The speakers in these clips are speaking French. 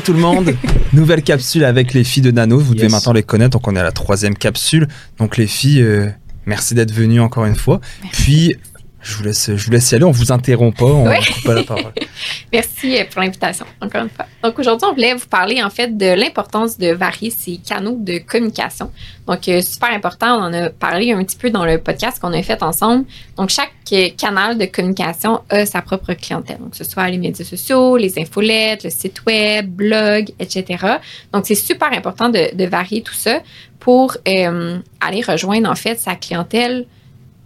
Bonjour tout le monde, nouvelle capsule avec les filles de Nano. Vous devez maintenant les connaître, donc on est à la troisième capsule. Donc les filles, euh, merci d'être venues encore une fois. Puis je vous laisse, je vous laisse y aller. On vous interrompt pas, on Ouais. coupe pas la parole. Merci euh, pour l'invitation, encore une fois. Donc aujourd'hui, on voulait vous parler en fait de l'importance de varier ses canaux de communication. Donc euh, super important, on en a parlé un petit peu dans le podcast qu'on a fait ensemble. Donc chaque euh, canal de communication a sa propre clientèle. Donc que ce soit les médias sociaux, les infolettes, le site web, blog, etc. Donc c'est super important de, de varier tout ça pour euh, aller rejoindre en fait sa clientèle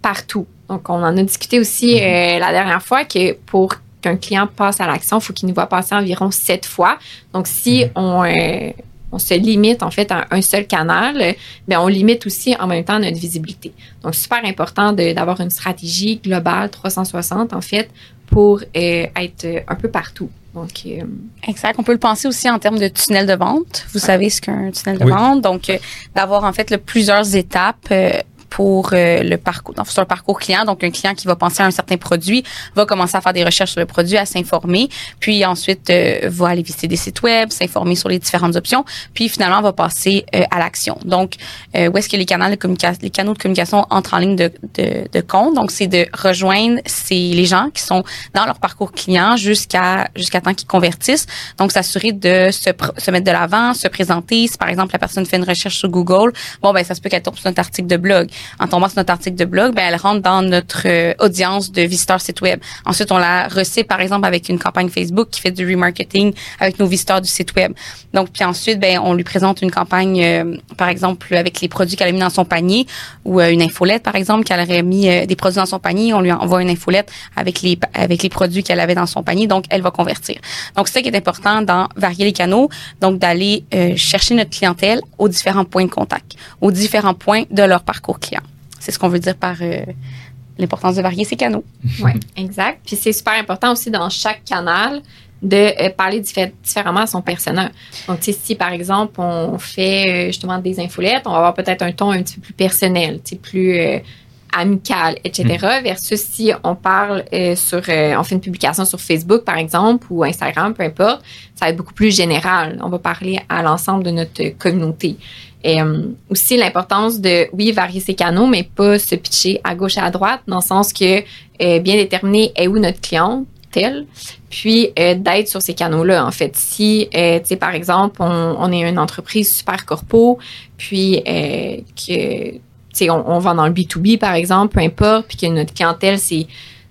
partout. Donc on en a discuté aussi euh, la dernière fois que pour qu'un client passe à l'action, il faut qu'il nous voit passer environ sept fois. Donc, si on, euh, on se limite en fait à un seul canal, ben, on limite aussi en même temps notre visibilité. Donc, super important d'avoir une stratégie globale 360 en fait pour euh, être un peu partout. Donc, euh, Exact. On peut le penser aussi en termes de tunnel de vente. Vous savez ce qu'est un tunnel de Oui. vente. Donc, euh, d'avoir en fait le, plusieurs étapes euh, pour euh, le parcours, sur un parcours client. Donc, un client qui va penser à un certain produit va commencer à faire des recherches sur le produit, à s'informer, puis ensuite euh, va aller visiter des sites web, s'informer sur les différentes options, puis finalement va passer euh, à l'action. Donc, euh, où est-ce que les canaux de communication, les canaux de communication entrent en ligne de, de, de compte? Donc, c'est de rejoindre ces les gens qui sont dans leur parcours client jusqu'à jusqu'à temps qu'ils convertissent. Donc, s'assurer de se, se mettre de l'avant, se présenter. Si, par exemple, la personne fait une recherche sur Google, bon, ben, ça se peut qu'elle tombe sur notre article de blog. En tombant sur notre article de blog, ben, elle rentre dans notre euh, audience de visiteurs site web. Ensuite, on la reçoit, par exemple, avec une campagne Facebook qui fait du remarketing avec nos visiteurs du site web. Donc, puis ensuite, ben, on lui présente une campagne, euh, par exemple, avec les produits qu'elle a mis dans son panier ou euh, une infolette, par exemple, qu'elle aurait mis euh, des produits dans son panier. On lui envoie une infolette avec les, avec les produits qu'elle avait dans son panier. Donc, elle va convertir. Donc, c'est ça qui est important dans varier les canaux. Donc, d'aller chercher notre clientèle aux différents points de contact, aux différents points de leur parcours client. C'est ce qu'on veut dire par euh, l'importance de varier ses canaux. Oui, exact. Puis c'est super important aussi dans chaque canal de euh, parler diffé- différemment à son personnel. Donc, tu sais, si par exemple on fait euh, justement des infolettes, on va avoir peut-être un ton un petit peu plus personnel, tu sais, plus euh, amical, etc. Versus si on parle euh, sur, euh, on fait une publication sur Facebook par exemple ou Instagram, peu importe, ça va être beaucoup plus général. On va parler à l'ensemble de notre communauté. Et euh, aussi l'importance de, oui, varier ses canaux, mais pas se pitcher à gauche et à droite, dans le sens que euh, bien déterminer est où notre clientèle, puis euh, d'être sur ces canaux-là, en fait. Si, tu sais, par exemple, on, est une entreprise super corpo, puis que, tu sais, on, va dans le B2B, par exemple, peu importe, puis que notre clientèle, c'est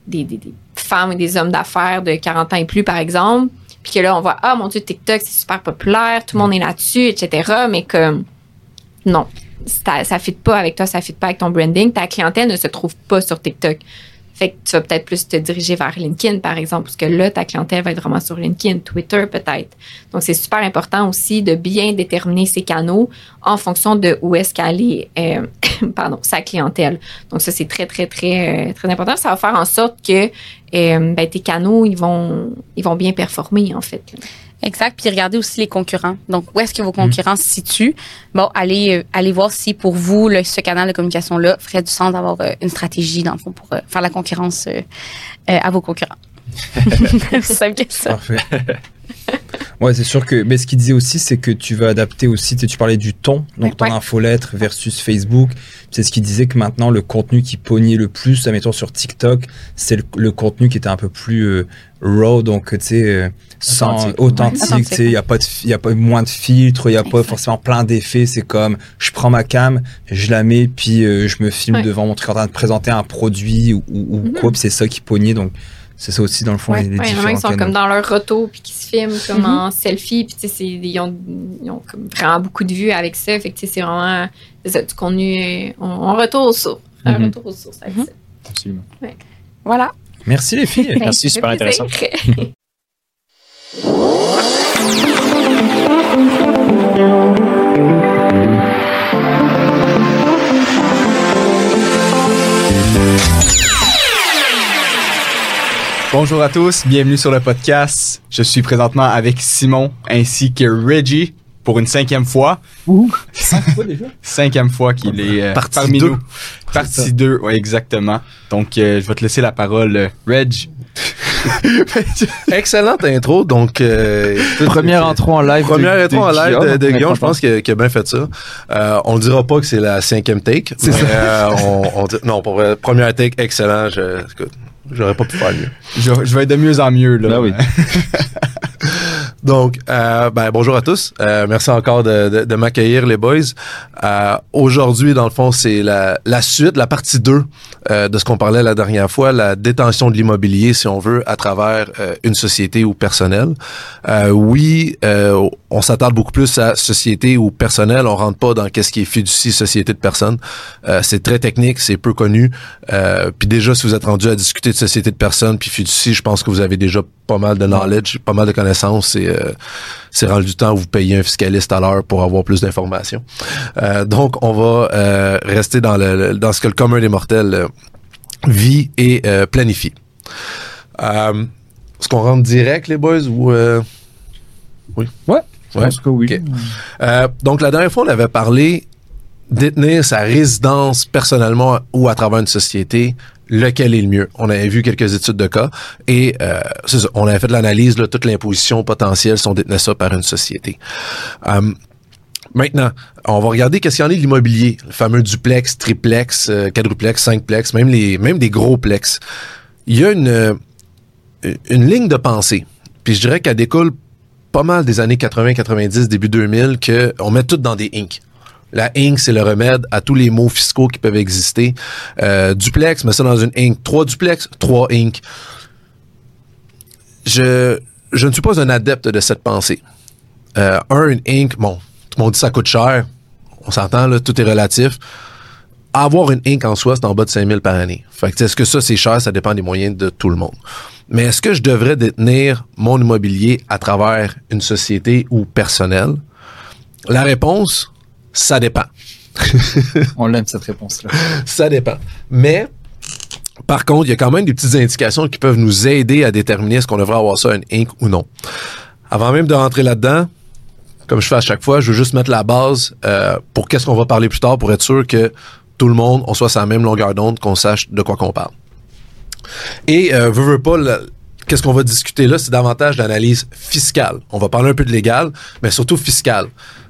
des, des, des femmes et des hommes d'affaires de 40 ans et plus, par exemple, puis que là, on voit, ah, mon Dieu, TikTok, c'est super populaire, tout le monde est là-dessus, etc., mais comme, non, ça, ça fit pas avec toi, ça fit pas avec ton branding. Ta clientèle ne se trouve pas sur TikTok. Fait que tu vas peut-être plus te diriger vers LinkedIn, par exemple, parce que là, ta clientèle va être vraiment sur LinkedIn, Twitter peut-être. Donc, c'est super important aussi de bien déterminer ses canaux en fonction de où est-ce qu'elle est, euh, pardon, sa clientèle. Donc, ça, c'est très, très, très, euh, très important. Ça va faire en sorte que euh, ben, tes canaux, ils vont, ils vont bien performer, en fait. Exact. Puis regardez aussi les concurrents. Donc, où est-ce que vos concurrents se situent? Bon, allez, euh, allez voir si pour vous, le, ce canal de communication-là ferait du sens d'avoir euh, une stratégie, dans le fond, pour euh, faire la concurrence euh, à vos concurrents. C'est simple que ça. Parfait. Ouais, c'est sûr que. Mais ce qu'il disait aussi, c'est que tu vas adapter aussi. Tu, parlais du ton, donc ton Ouais. infolettre versus Facebook. C'est ce qu'il disait que maintenant, le contenu qui pognait le plus, admettons sur TikTok, c'est le, le contenu qui était un peu plus euh, raw, donc tu sais, euh, sans Authentique. il y a pas de, il y a pas moins de filtres, il y a pas forcément plein d'effets. C'est comme, je prends ma cam, je la mets, puis euh, je me filme Ouais. devant mon truc en train de présenter un produit ou, ou, Mhm. quoi. Puis c'est ça qui pognait, donc. C'est ça aussi, dans le fond, Ouais. les, les Ouais, il y en a différents qui sont canaux. comme dans leur auto puis qui se filment comme Mhm. en selfie puis tu sais c'est- ils ont, ils ont comme vraiment beaucoup de vues avec ça fait que tu sais, c'est vraiment ça, du contenu on, on retourne aux sources un Mhm. retour aux sources avec ça. Absolument. Voilà. Merci les filles. Merci, super intéressant. Bonjour à tous, bienvenue sur le podcast. Je suis présentement avec Simon ainsi que Reggie pour une cinquième fois. Cinquième fois qu'il est euh, Partie parmi deux. nous. Partie 2, ouais, exactement. Donc, euh, je vais te laisser la parole, euh, Reg. Excellente intro. Donc, euh, Première intro en live. Première de- intro de en live Guillaume. de, Guillaume, je pense qu'il a, bien fait ça. Euh, on ne dira pas que c'est la cinquième take. C'est mais, ça. euh, on, on dit- non, pour première take, excellent. Je, écoute, j'aurais pas pu faire mieux. Je, je vais être de mieux en mieux, là. Ben oui. Donc, euh, ben, bonjour à tous. Euh, merci encore de, de, de m'accueillir, les boys. Euh, Aujourd'hui, dans le fond, c'est la, la suite, la partie 2 euh, de ce qu'on parlait la dernière fois, la détention de l'immobilier, si on veut, à travers euh, une société ou personnel. Euh, oui, on s'attarde beaucoup plus à société ou personnel. On rentre pas dans qu'est-ce qui est fiducie, société de personnes. Euh, c'est très technique, c'est peu connu. Puis déjà, si vous êtes rendu à discuter de société de personnes puis fiducie, je pense que vous avez déjà pas mal de knowledge, pas mal de connaissances. Euh, c'est rendu du temps où vous payez un fiscaliste à l'heure pour avoir plus d'informations. Euh, donc, on va euh, rester dans le, dans ce que le commun des mortels vit et planifie. Est-ce qu'on rentre direct, les boys, ou... Oui? Ouais. Je Ouais. pense que oui. Ok. Euh, donc, la dernière fois, on avait parlé détenir sa résidence personnellement ou à travers une société, lequel est le mieux. On avait vu quelques études de cas et euh, ça, on avait fait de l'analyse, là, toute l'imposition potentielle si on détenait ça par une société. Euh, Maintenant, on va regarder qu'est-ce qu'il y en est de l'immobilier, le fameux duplex, triplex, euh, quadruplex, cinqplex, même des gros plex. Il y a une euh, une ligne de pensée. Puis je dirais qu'elle découle pas mal des années 80, 90, début 2000 que on met tout dans des inc. La inc, c'est le remède à tous les maux fiscaux qui peuvent exister. Euh, duplex, mets ça dans une inc. Trois duplex, trois inc. Je, ne suis pas un adepte de cette pensée. Euh, un, une inc, bon, tout le monde dit ça coûte cher. On s'entend, là, tout est relatif. Avoir une inc en soi, c'est en bas de 5000 par année. Fait que, est-ce que ça, c'est cher? Ça dépend des moyens de tout le monde. Mais est-ce que je devrais détenir mon immobilier à travers une société ou personnel? La réponse, ça dépend. On l'aime cette réponse-là. Ça dépend. Mais, par contre, il y a quand même des petites indications qui peuvent nous aider à déterminer est-ce qu'on devrait avoir ça, une Inc ou non. Avant même de rentrer là-dedans, comme je fais à chaque fois, je veux juste mettre la base euh, pour qu'est-ce qu'on va parler plus tard pour être sûr que tout le monde, on soit sur la même longueur d'onde, qu'on sache de quoi qu'on parle. Et, euh, veux, veux pas, qu'est-ce qu'on va discuter là, c'est davantage d'analyse fiscale. On va parler un peu de légal, mais surtout fiscale.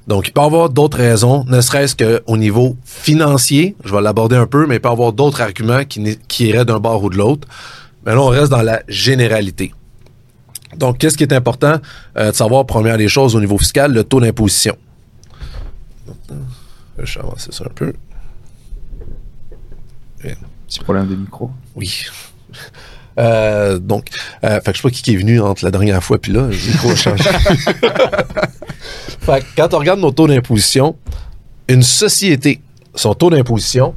Donc, il peut y avoir d'autres raisons, ne serait-ce qu'au niveau financier, je vais l'aborder un peu, mais il peut y avoir d'autres arguments qui, qui iraient d'un bord ou de l'autre. Mais là, on reste dans la généralité. Donc, qu'est-ce qui est important euh, de savoir, première des choses, au niveau fiscal, le taux d'imposition? Je vais avancer ça un peu. Petit problème de micro. Oui. Euh, donc, euh, fait que je sais pas qui est venu entre la dernière fois puis là, changé. fait que quand on regarde nos taux d'imposition, une société, son taux d'imposition,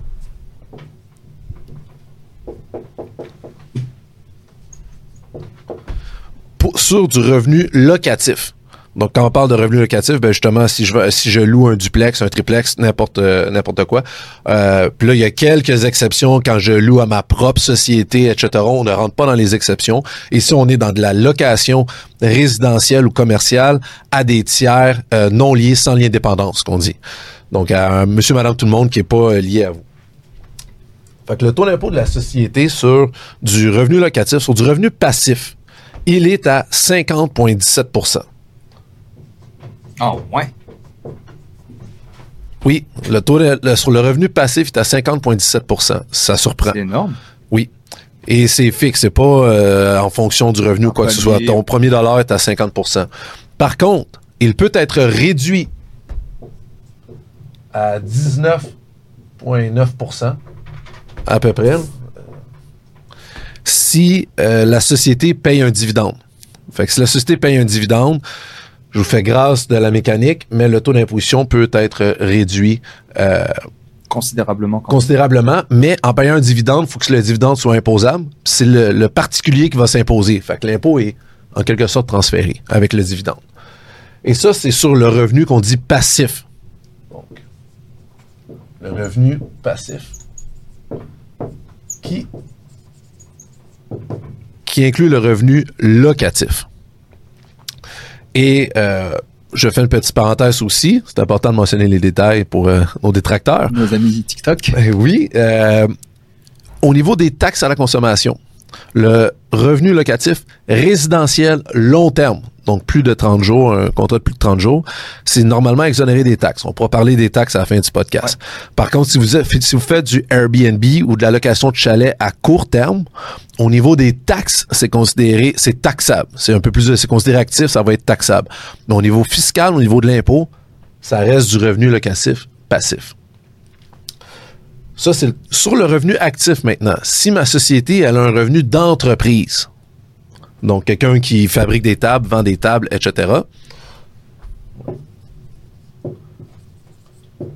sur du revenu locatif. Donc, quand on parle de revenu locatif, ben justement, si je si je loue un duplex, un triplex, n'importe euh, n'importe quoi, euh, puis là, il y a quelques exceptions quand je loue à ma propre société, etc. On ne rentre pas dans les exceptions. Et si on est dans de la location résidentielle ou commerciale à des tiers euh, non liés, sans lien de dépendance, qu'on dit. Donc, à un monsieur, madame, tout le monde qui est pas euh, lié à vous. Fait que le taux d'impôt de la société sur du revenu locatif, sur du revenu passif, il est à 50,17 Oh, ouais. Oui, le taux de- le- sur le revenu passif est à 50,17 Ça surprend. C'est énorme. Oui. Et c'est fixe, c'est pas euh, en fonction du revenu ou quoi que ce soit. Ton premier dollar est à 50% Par contre, il peut être réduit à 19,9% à peu près si euh, la société paye un dividende. Fait que si la société paye un dividende, je vous fais grâce de la mécanique, mais le taux d'imposition peut être réduit euh, Considérablement. considérablement, mais en payant un dividende, il faut que le dividende soit imposable. C'est le, le particulier qui va s'imposer. Fait que l'impôt est en quelque sorte transféré avec le dividende. Et ça, c'est sur le revenu qu'on dit passif. Donc, le revenu passif qui, qui inclut le revenu locatif. Et euh, je fais une petite parenthèse aussi. C'est important de mentionner les détails pour euh, nos détracteurs. Nos amis TikTok. Ben oui. euh, au niveau des taxes à la consommation, Le revenu locatif résidentiel long terme, donc plus de 30 jours, un contrat de plus de 30 jours, c'est normalement exonéré des taxes. On pourra parler des taxes à la fin du podcast. Par contre, si vous, êtes- si vous faites du Airbnb ou de la location de chalet à court terme, au niveau des taxes, c'est considéré, c'est taxable. C'est un peu plus, c'est considéré actif, ça va être taxable. Mais au niveau fiscal, au niveau de l'impôt, ça reste du revenu locatif passif. Ça, c'est sur le revenu actif maintenant. Si ma société elle a un revenu d'entreprise, donc quelqu'un qui fabrique des tables, vend des tables, etc.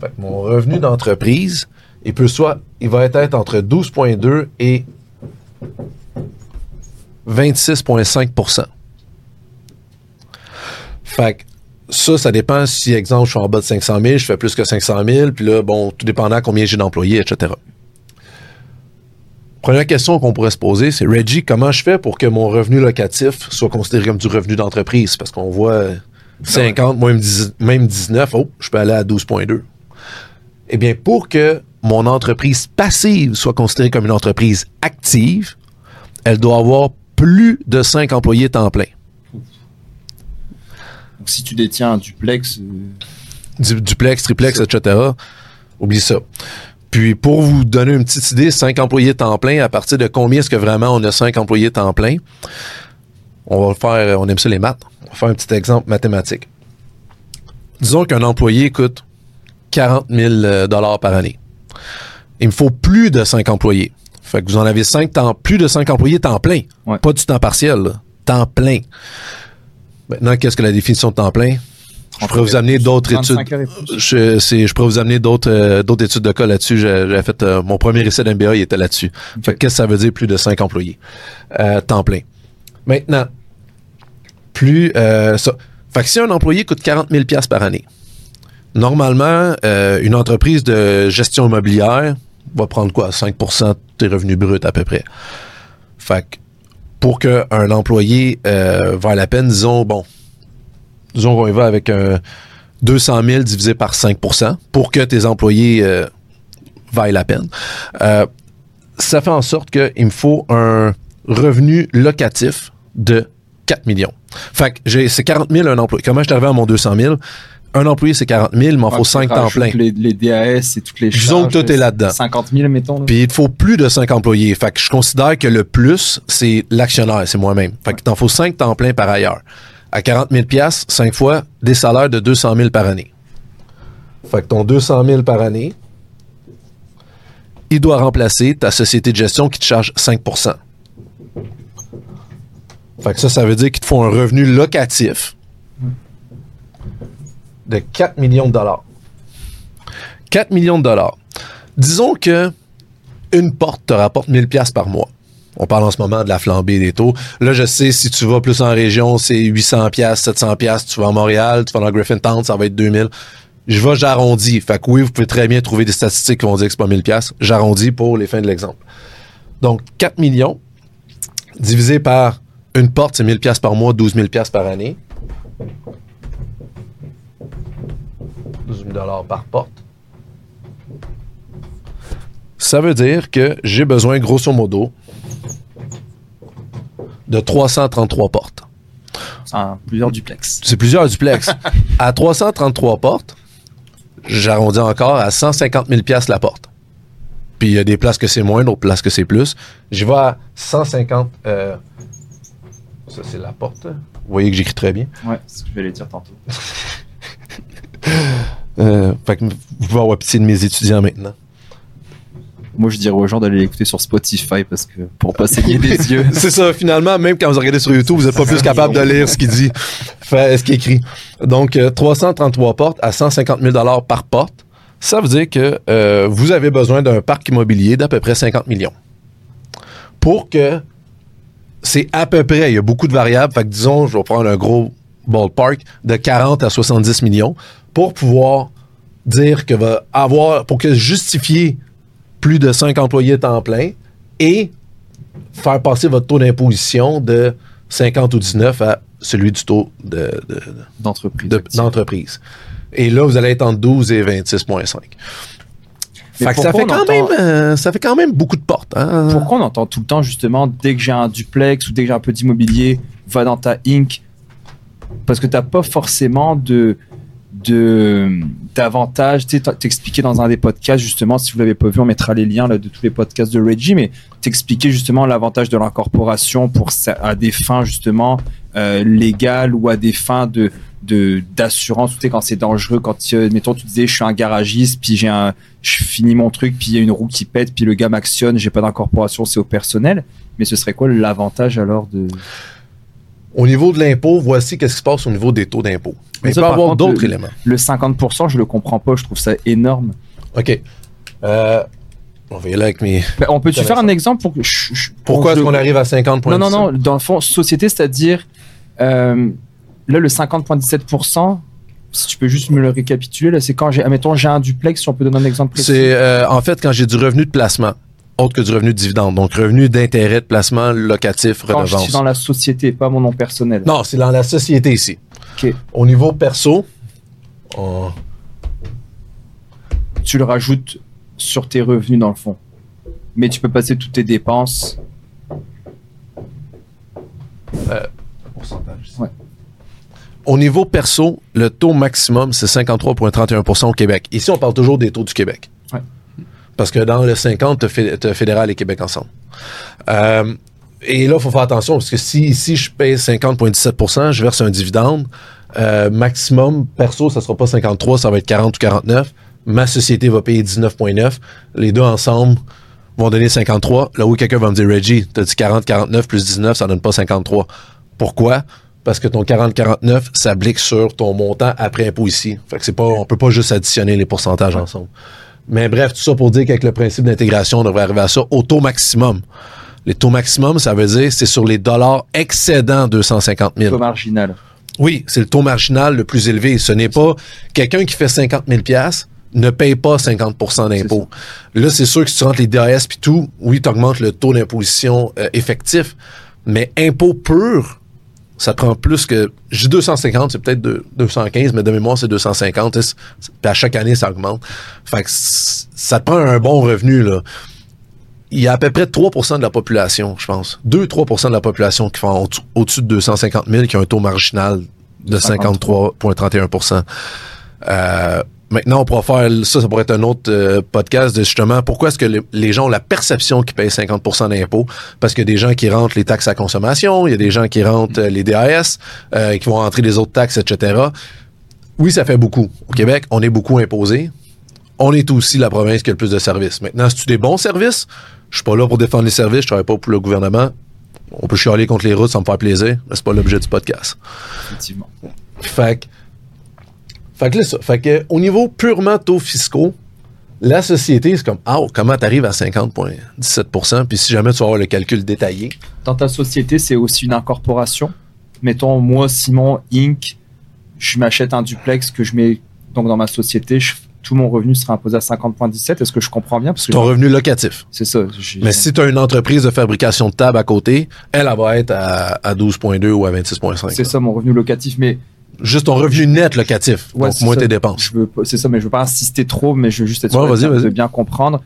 Fait que mon revenu d'entreprise, il peut soit, il va être entre 12,2 et 26,5% Fait que ça, ça dépend si, exemple, je suis en bas de 500 000, je fais plus que 500 000, puis là, bon, tout dépendant combien j'ai d'employés, etc. Première question qu'on pourrait se poser, c'est Reggie, comment je fais pour que mon revenu locatif soit considéré comme du revenu d'entreprise? Parce qu'on voit euh, 50, même, 10 même 19, oh, je peux aller à 12,2. Eh bien, pour que mon entreprise passive soit considérée comme une entreprise active, elle doit avoir plus de 5 employés temps plein. Donc, si tu détiens un duplex, euh, du- duplex, triplex, etc. Oublie ça. Puis pour vous donner une petite idée, 5 employés temps plein, à partir de combien est-ce que vraiment on a 5 employés temps plein? On va le faire, on aime ça les maths. On va faire un petit exemple mathématique. Disons qu'un employé coûte 40 000 euh, dollars par année. Il me faut plus de 5 employés. Fait que vous en avez 5 temps, plus de 5 employés temps plein. Ouais. Pas du temps partiel, là. temps plein. Maintenant, qu'est-ce que la définition de temps plein? Je pourrais vous amener d'autres études. 25 heures et plus. Je, je pourrais vous amener d'autres euh, d'autres études de cas là-dessus. J'ai fait euh, mon premier essai d'MBA, il était là-dessus. Qu'est-ce que ça veut dire plus de 5 employés? Euh, temps plein. Maintenant, plus euh, ça. Fait que si un employé coûte 40 000 pièces par année, normalement, une entreprise de gestion immobilière va prendre quoi? 5 de tes revenus bruts à peu près. Fait que pour qu'un employé euh, vaille la peine, disons bon, disons qu'on y va avec un 200 000 divisé par 5% pour que tes employés euh, vaillent la peine. Euh, ça fait en sorte qu'il me faut un revenu locatif de 4 millions. Fait que j'ai, c'est 40 000 un employé. Comment je suis arrivé à mon 200 000? Un employé, c'est 40 000, il m'en faut tu 5 temps plein. Les, les DAS et toutes les Disons charges, que tout est là-dedans. 50 000, mettons. là. Puis il te faut plus de 5 employés. Fait que je considère que le plus, c'est l'actionnaire, c'est moi-même. Fait que t'en faut 5 temps plein par ailleurs. À 40 000 piastres, 5 fois, des salaires de 200 000 par année. Fait que ton 200 000 par année, il doit remplacer ta société de gestion qui te charge 5% Fait que ça, ça veut dire qu'il te faut un revenu locatif de 4 millions de dollars. 4 millions de dollars. Disons que une porte te rapporte 1000 pièces par mois. On parle en ce moment de la flambée des taux. Là, je sais, si tu vas plus en région, c'est 800 pièces, 700 pièces. Tu vas à Montréal, tu vas dans Griffintown, ça va être 2000. Je vais, j'arrondis. Fait que oui, vous pouvez très bien trouver des statistiques qui vont dire que c'est pas 1000 pièces. J'arrondis pour les fins de l'exemple. Donc, 4 millions divisé par une porte, c'est 1000 pièces par mois, 12 000 pièces par année. 12 000 dollars par porte. Ça veut dire que j'ai besoin, grosso modo, de 333 portes. Un- plusieurs duplex. C'est plusieurs duplex. à 333 portes, j'arrondis encore à 150 000 pièces la porte. Puis il y a des places que c'est moins, d'autres places que c'est plus. Je vais à 150. euh, ça, c'est la porte. Vous voyez que j'écris très bien. Ouais, c'est ce que je vais les dire tantôt. Euh, fait que vous pouvez avoir pitié de mes étudiants maintenant. Moi, je dirais aux gens d'aller l'écouter sur Spotify parce que pour pas saigner des yeux. c'est ça, finalement, même quand vous regardez sur YouTube, vous n'êtes pas plus capable de lire ce qu'il dit, ce qu'il écrit. Donc, euh, 333 portes à 150 000 par porte, ça veut dire que euh, vous avez besoin d'un parc immobilier d'à peu près 50 millions. Pour que c'est à peu près, il y a beaucoup de variables, fait que disons, je vais prendre un gros ballpark de 40 à 70 millions pour pouvoir dire que va avoir, pour que justifier plus de 5 employés temps plein et faire passer votre taux d'imposition de 50 ou 19 à celui du taux de- de- D'entreprise. de- d'entreprise. et là, vous allez être entre 12 et 26,5. Mais Fait que ça fait, quand même, euh, ça fait quand même beaucoup de portes. Hein? Pourquoi on entend tout le temps justement dès que j'ai un duplex ou dès que j'ai un peu d'immobilier, va dans ta Inc? Parce que t'as pas forcément de de d'avantages. Tu t'expliquais dans un des podcasts justement, si vous l'avez pas vu, on mettra les liens là, de tous les podcasts de Reggie, mais t'expliquais justement l'avantage de l'incorporation pour à des fins justement euh, légales ou à des fins de de d'assurance. Tu sais quand c'est dangereux, quand euh, mettons tu disais je suis un garagiste puis j'ai un je finis mon truc, puis il y a une roue qui pète, puis le gars m'actionne, j'ai pas d'incorporation, c'est au personnel. Mais ce serait quoi l'avantage alors de. Au niveau de l'impôt, voici qu'est-ce qui se passe au niveau des taux d'impôt. Mais il ça, peut y par avoir d'autres éléments. Le 50%, je le comprends pas, je trouve ça énorme. OK. Euh, on va y aller avec mes... Ben, on peut-tu faire un exemple pour que. je- je- pour Pourquoi est-ce qu'on arrive à 50 Non, non, non, dans le fond, société, c'est-à-dire. euh, là, le 50,17%, si tu peux juste me le récapituler, c'est quand j'ai. Admettons, j'ai un duplex, si on peut donner un exemple précis. C'est euh, en fait quand j'ai du revenu de placement, autre que du revenu de dividende. Donc revenu d'intérêt de placement locatif, quand je redevance. suis dans la société, pas mon nom personnel. Non, c'est dans la société ici. Ok. Au niveau perso, on- tu le rajoutes sur tes revenus dans le fond. Mais tu peux passer toutes tes dépenses. Ouais. au niveau perso, le taux maximum, c'est 53,31% au Québec. Ici, on parle toujours des taux du Québec. Ouais. Parce que dans le 50, tu as fédéral et Québec ensemble. Euh, et là, il faut faire attention parce que si ici, je paye 50,17% je verse un dividende, euh, maximum, perso, ça sera pas 53, ça va être 40 ou 49. Ma société va payer 19,9. Les deux ensemble vont donner 53. Là où quelqu'un va me dire, Reggie, t'as dit 40, 49 plus 19, ça donne pas 53. Pourquoi? Parce que ton 40-49 s'applique sur ton montant après impôt ici. Fait que c'est pas, on peut pas juste additionner les pourcentages ensemble. Mais bref, tout ça pour dire qu'avec le principe d'intégration, on devrait arriver à ça au taux maximum. Les taux maximum, ça veut dire c'est sur les dollars excédant 250 000. Taux marginal. Oui, c'est le taux marginal le plus élevé. Ce n'est pas quelqu'un qui fait 50 000 pièces ne paye pas 50% d'impôt. Là, c'est sûr que si tu rentres les DAS puis tout, oui, tu augmentes le taux d'imposition euh, effectif, mais impôt pur, ça prend plus que... J'ai 250, c'est peut-être de- 215, mais de mémoire, c'est 250. et c'est- Puis à chaque année, ça augmente. Fait que ça te prend un bon revenu, là. Il y a à peu près 3% de la population, je pense. 2-3% de la population qui font au- au-dessus de 250 000 qui ont un taux marginal de 53,31 euh, Maintenant, on pourra faire ça, ça pourrait être un autre euh, podcast de justement pourquoi est-ce que le- les gens ont la perception qu'ils payent 50 d'impôts? Parce qu'il y a des gens qui rentrent les taxes à consommation, il y a des gens qui rentrent euh, les DAS, euh, qui vont rentrer les autres taxes, etc. Oui, ça fait beaucoup. Au Québec, on est beaucoup imposé. On est aussi la province qui a le plus de services. Maintenant, si tu des bons services, je suis pas là pour défendre les services, je travaille pas pour le gouvernement. On peut chialer contre les routes, ça me faire plaisir, mais c'est pas l'objet du podcast. Effectivement. Fait que, fait que là, ça. Fait que, au niveau purement taux fiscaux, la société, c'est comme, ah, comment t'arrives à 50,17% Puis si jamais tu vas avoir le calcul détaillé, Dans ta société, c'est aussi une incorporation. Mettons, moi, Simon Inc., je m'achète un duplex que je mets donc dans ma société. je- tout mon revenu sera imposé à 50,17. Est-ce que je comprends bien? Parce que ton revenu locatif. c'est ça. Mais si tu as une entreprise de fabrication de table à côté, elle, elle va être à, à 12,2 ou à 26,5. c'est ça mon revenu locatif. Mais Juste ton revenu net locatif. Ouais, donc, moins ça. tes dépenses. je veux pas- c'est ça, mais je veux pas insister trop, mais je veux juste être Ouais, sûr vas-y, de- de vas-y. bien comprendre.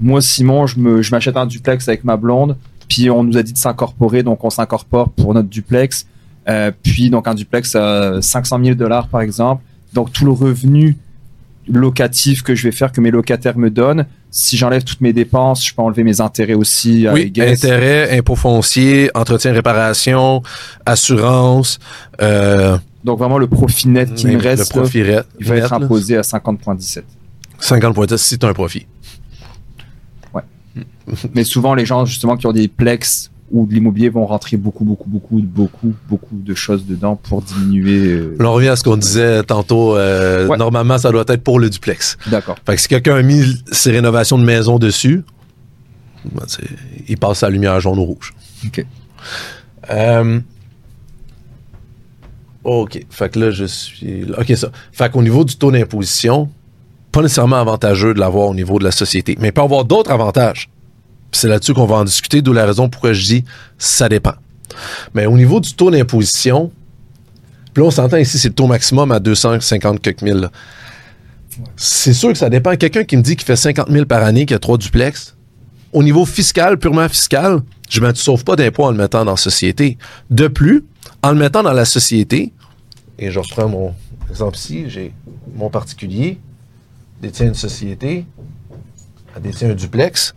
Moi, Simon, je me, je m'achète un duplex avec ma blonde, puis on nous a dit de s'incorporer, donc on s'incorpore pour notre duplex. Euh, puis donc un duplex à 500 000 dollars par exemple. Donc tout le revenu locatif que je vais faire, que mes locataires me donnent, si j'enlève toutes mes dépenses, je peux enlever mes intérêts aussi. Oui, I guess. intérêt, impôt foncier, entretien, réparation, assurance, euh, Donc vraiment le profit net qui me reste, là, profit net, il va net, être là. imposé à 50,17. 50 points si tu as un profit. Mais souvent, les gens, justement, qui ont des plex ou de l'immobilier vont rentrer beaucoup, beaucoup, beaucoup, beaucoup, beaucoup de choses dedans pour diminuer. euh, on revient à ce qu'on disait tantôt. euh, Ouais. Normalement, ça doit être pour le duplex. D'accord. Fait que si quelqu'un a mis ses rénovations de maison dessus, ben, il passe sa lumière jaune ou rouge. Ok. Euh, OK. Fait que là, je suis. OK, ça. Fait qu'au niveau du taux d'imposition, pas nécessairement avantageux de l'avoir au niveau de la société. Mais il peut avoir d'autres avantages. C'est là-dessus qu'on va en discuter, d'où la raison pourquoi je dis ça dépend. Mais au niveau du taux d'imposition, puis là, on s'entend ici, c'est le taux maximum à 250 quelques mille. C'est sûr que ça dépend. Quelqu'un qui me dit qu'il fait 50 000 par année, qui a trois duplex, au niveau fiscal, purement fiscal, je ne sauve pas d'impôts en le mettant dans la société. De plus, en le mettant dans la société, et je reprends mon exemple ici, j'ai mon particulier détient une société, elle détient un duplex.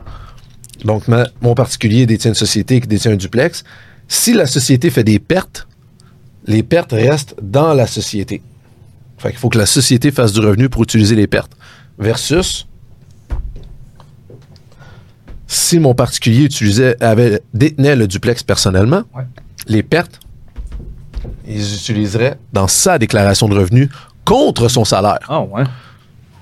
Donc, ma- mon particulier détient une société qui détient un duplex. Si la société fait des pertes, les pertes restent dans la société. Fait qu'il faut que la société fasse du revenu pour utiliser les pertes. Versus, si mon particulier utilisait, avait, détenait le duplex personnellement, Ouais. les pertes, ils utiliseraient dans sa déclaration de revenus contre son salaire. Ah ouais,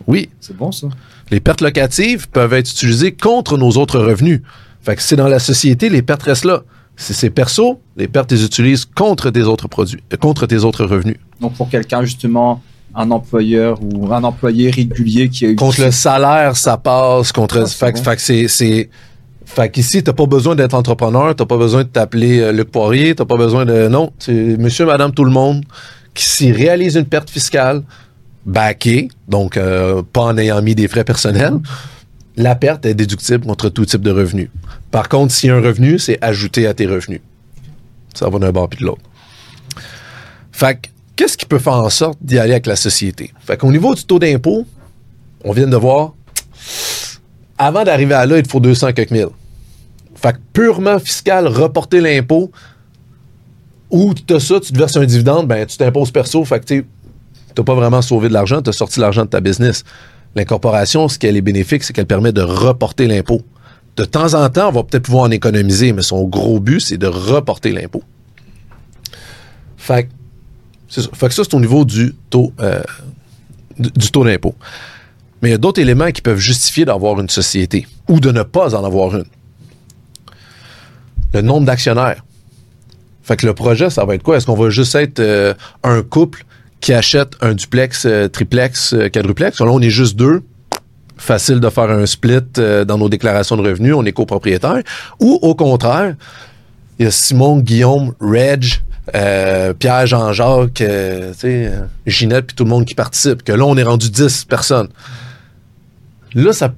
Oui, c'est bon ça. Les pertes locatives peuvent être utilisées contre nos autres revenus. Fait que c'est dans la société, les pertes restent là. Si c'est perso, les pertes les utilisent contre tes autres produits, euh, contre tes autres revenus. Donc pour quelqu'un justement, un employeur ou un employé régulier qui a Contre le salaire, ça passe. Contre, Ah, fait, que- bon. fait que c'est, c'est, fait qu'ici, t'as pas besoin d'être entrepreneur, t'as pas besoin de t'appeler euh, Luc Poirier, t'as pas besoin de, non, c'est monsieur, madame, tout le monde qui s'y réalise une perte fiscale, backé, donc euh, pas en ayant mis des frais personnels, la perte est déductible contre tout type de revenu. Par contre, s'il y a un revenu, c'est ajouté à tes revenus. Ça va d'un bord puis de l'autre. Fait que, qu'est-ce qui peut faire en sorte d'y aller avec la société? Fait qu'au niveau du taux d'impôt, on vient de voir, avant d'arriver à là, il te faut 200 quelques mille. Fait que purement fiscal, reporter l'impôt, ou tu as ça, tu te verses un dividende, ben tu t'imposes perso, fait que tu n'as pas vraiment sauvé de l'argent, tu as sorti l'argent de ta business. L'incorporation, ce qu'elle est bénéfique, c'est qu'elle permet de reporter l'impôt. De temps en temps, on va peut-être pouvoir en économiser, mais son gros but, c'est de reporter l'impôt. Fait que, ça. Fait que ça, c'est au niveau du taux, euh, du, du taux d'impôt. Mais il y a d'autres éléments qui peuvent justifier d'avoir une société ou de ne pas en avoir une. Le nombre d'actionnaires. Fait que le projet, ça va être quoi? Est-ce qu'on va juste être euh, un couple qui achète un duplex, euh, triplex, euh, quadruplex? Là, on est juste deux. Facile de faire un split euh, dans nos déclarations de revenus. On est copropriétaire. Ou au contraire, il y a Simon, Guillaume, Reg, Pierre, Jean-Jacques, Ginette, puis tout le monde qui participe. Que là, on est rendu 10 personnes. Là, ça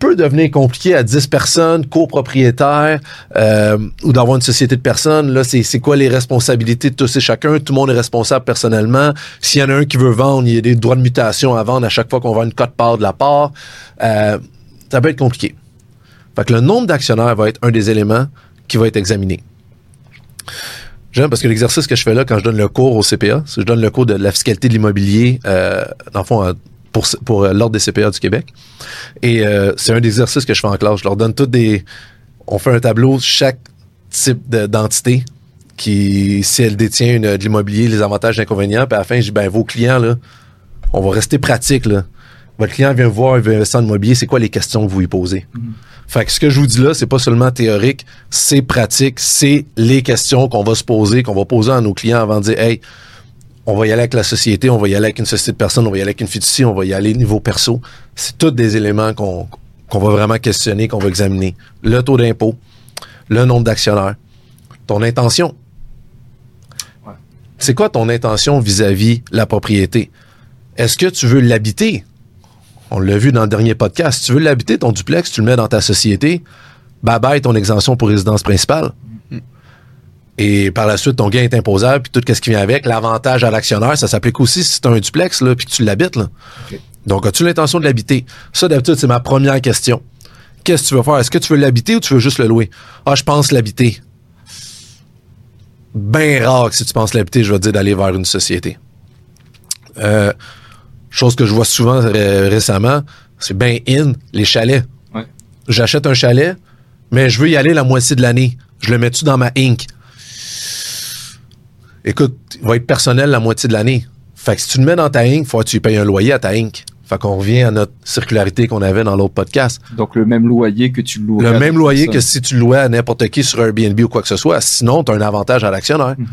peut devenir compliqué à 10 personnes, copropriétaires, euh, ou d'avoir une société de personnes. Là, c'est quoi les responsabilités de tous et chacun? Tout le monde est responsable personnellement. S'il y en a un qui veut vendre, il y a des droits de mutation à vendre à chaque fois qu'on vend une cote-part de la part. Euh, ça peut être compliqué. Fait que le nombre d'actionnaires va être un des éléments qui va être examiné. J'aime parce que l'exercice que je fais là quand je donne le cours au CPA, c'est que je donne le cours de la fiscalité de l'immobilier, euh, dans le fond, euh, pour, pour euh, l'Ordre des CPA du Québec. Et euh, c'est un des exercices que je fais en classe. Je leur donne tous des... On fait un tableau, chaque type de- d'entité qui, si elle détient une- de l'immobilier, les avantages et inconvénients, puis à la fin, je dis, ben, vos clients, là, on va rester pratique, là. Votre client vient voir, il veut investir en immobilier, c'est quoi les questions que vous lui posez? Fait que ce que je vous dis là, c'est pas seulement théorique, c'est pratique, c'est les questions qu'on va se poser, qu'on va poser à nos clients avant de dire, hey, on va y aller avec la société, on va y aller avec une société de personnes, on va y aller avec une fiducie, on va y aller niveau perso. C'est tous des éléments qu'on qu'on va vraiment questionner, qu'on va examiner. Le taux d'impôt, le nombre d'actionnaires, ton intention. Ouais. C'est quoi ton intention vis-à-vis la propriété? Est-ce que tu veux l'habiter? On l'a vu dans le dernier podcast. Si tu veux l'habiter, ton duplex, tu le mets dans ta société, bye bye ton exemption pour résidence principale. Et par la suite, ton gain est imposable, puis tout ce qui vient avec. L'avantage à l'actionnaire, ça s'applique aussi si tu as un duplex, là, puis que tu l'habites. Là. Donc, as-tu l'intention de l'habiter? Ça, d'habitude, c'est ma première question. Qu'est-ce que tu veux faire? Est-ce que tu veux l'habiter ou tu veux juste le louer? Ah, je pense l'habiter. Bien rare que si tu penses l'habiter, je vais te dire d'aller vers une société. Euh, chose que je vois souvent euh, récemment, c'est bien in, les chalets. Ouais. J'achète un chalet, mais je veux y aller la moitié de l'année. Je le mets-tu dans ma Inc? Écoute, il va être personnel la moitié de l'année. Fait que si tu le mets dans ta Inc, faut que tu payes un loyer à ta Inc. Fait qu'on revient à notre circularité qu'on avait dans l'autre podcast. Donc le même loyer que tu loues. Le même loyer que si tu le louais à n'importe qui sur Airbnb ou quoi que ce soit. Sinon, tu as un avantage à l'actionnaire. Mhm.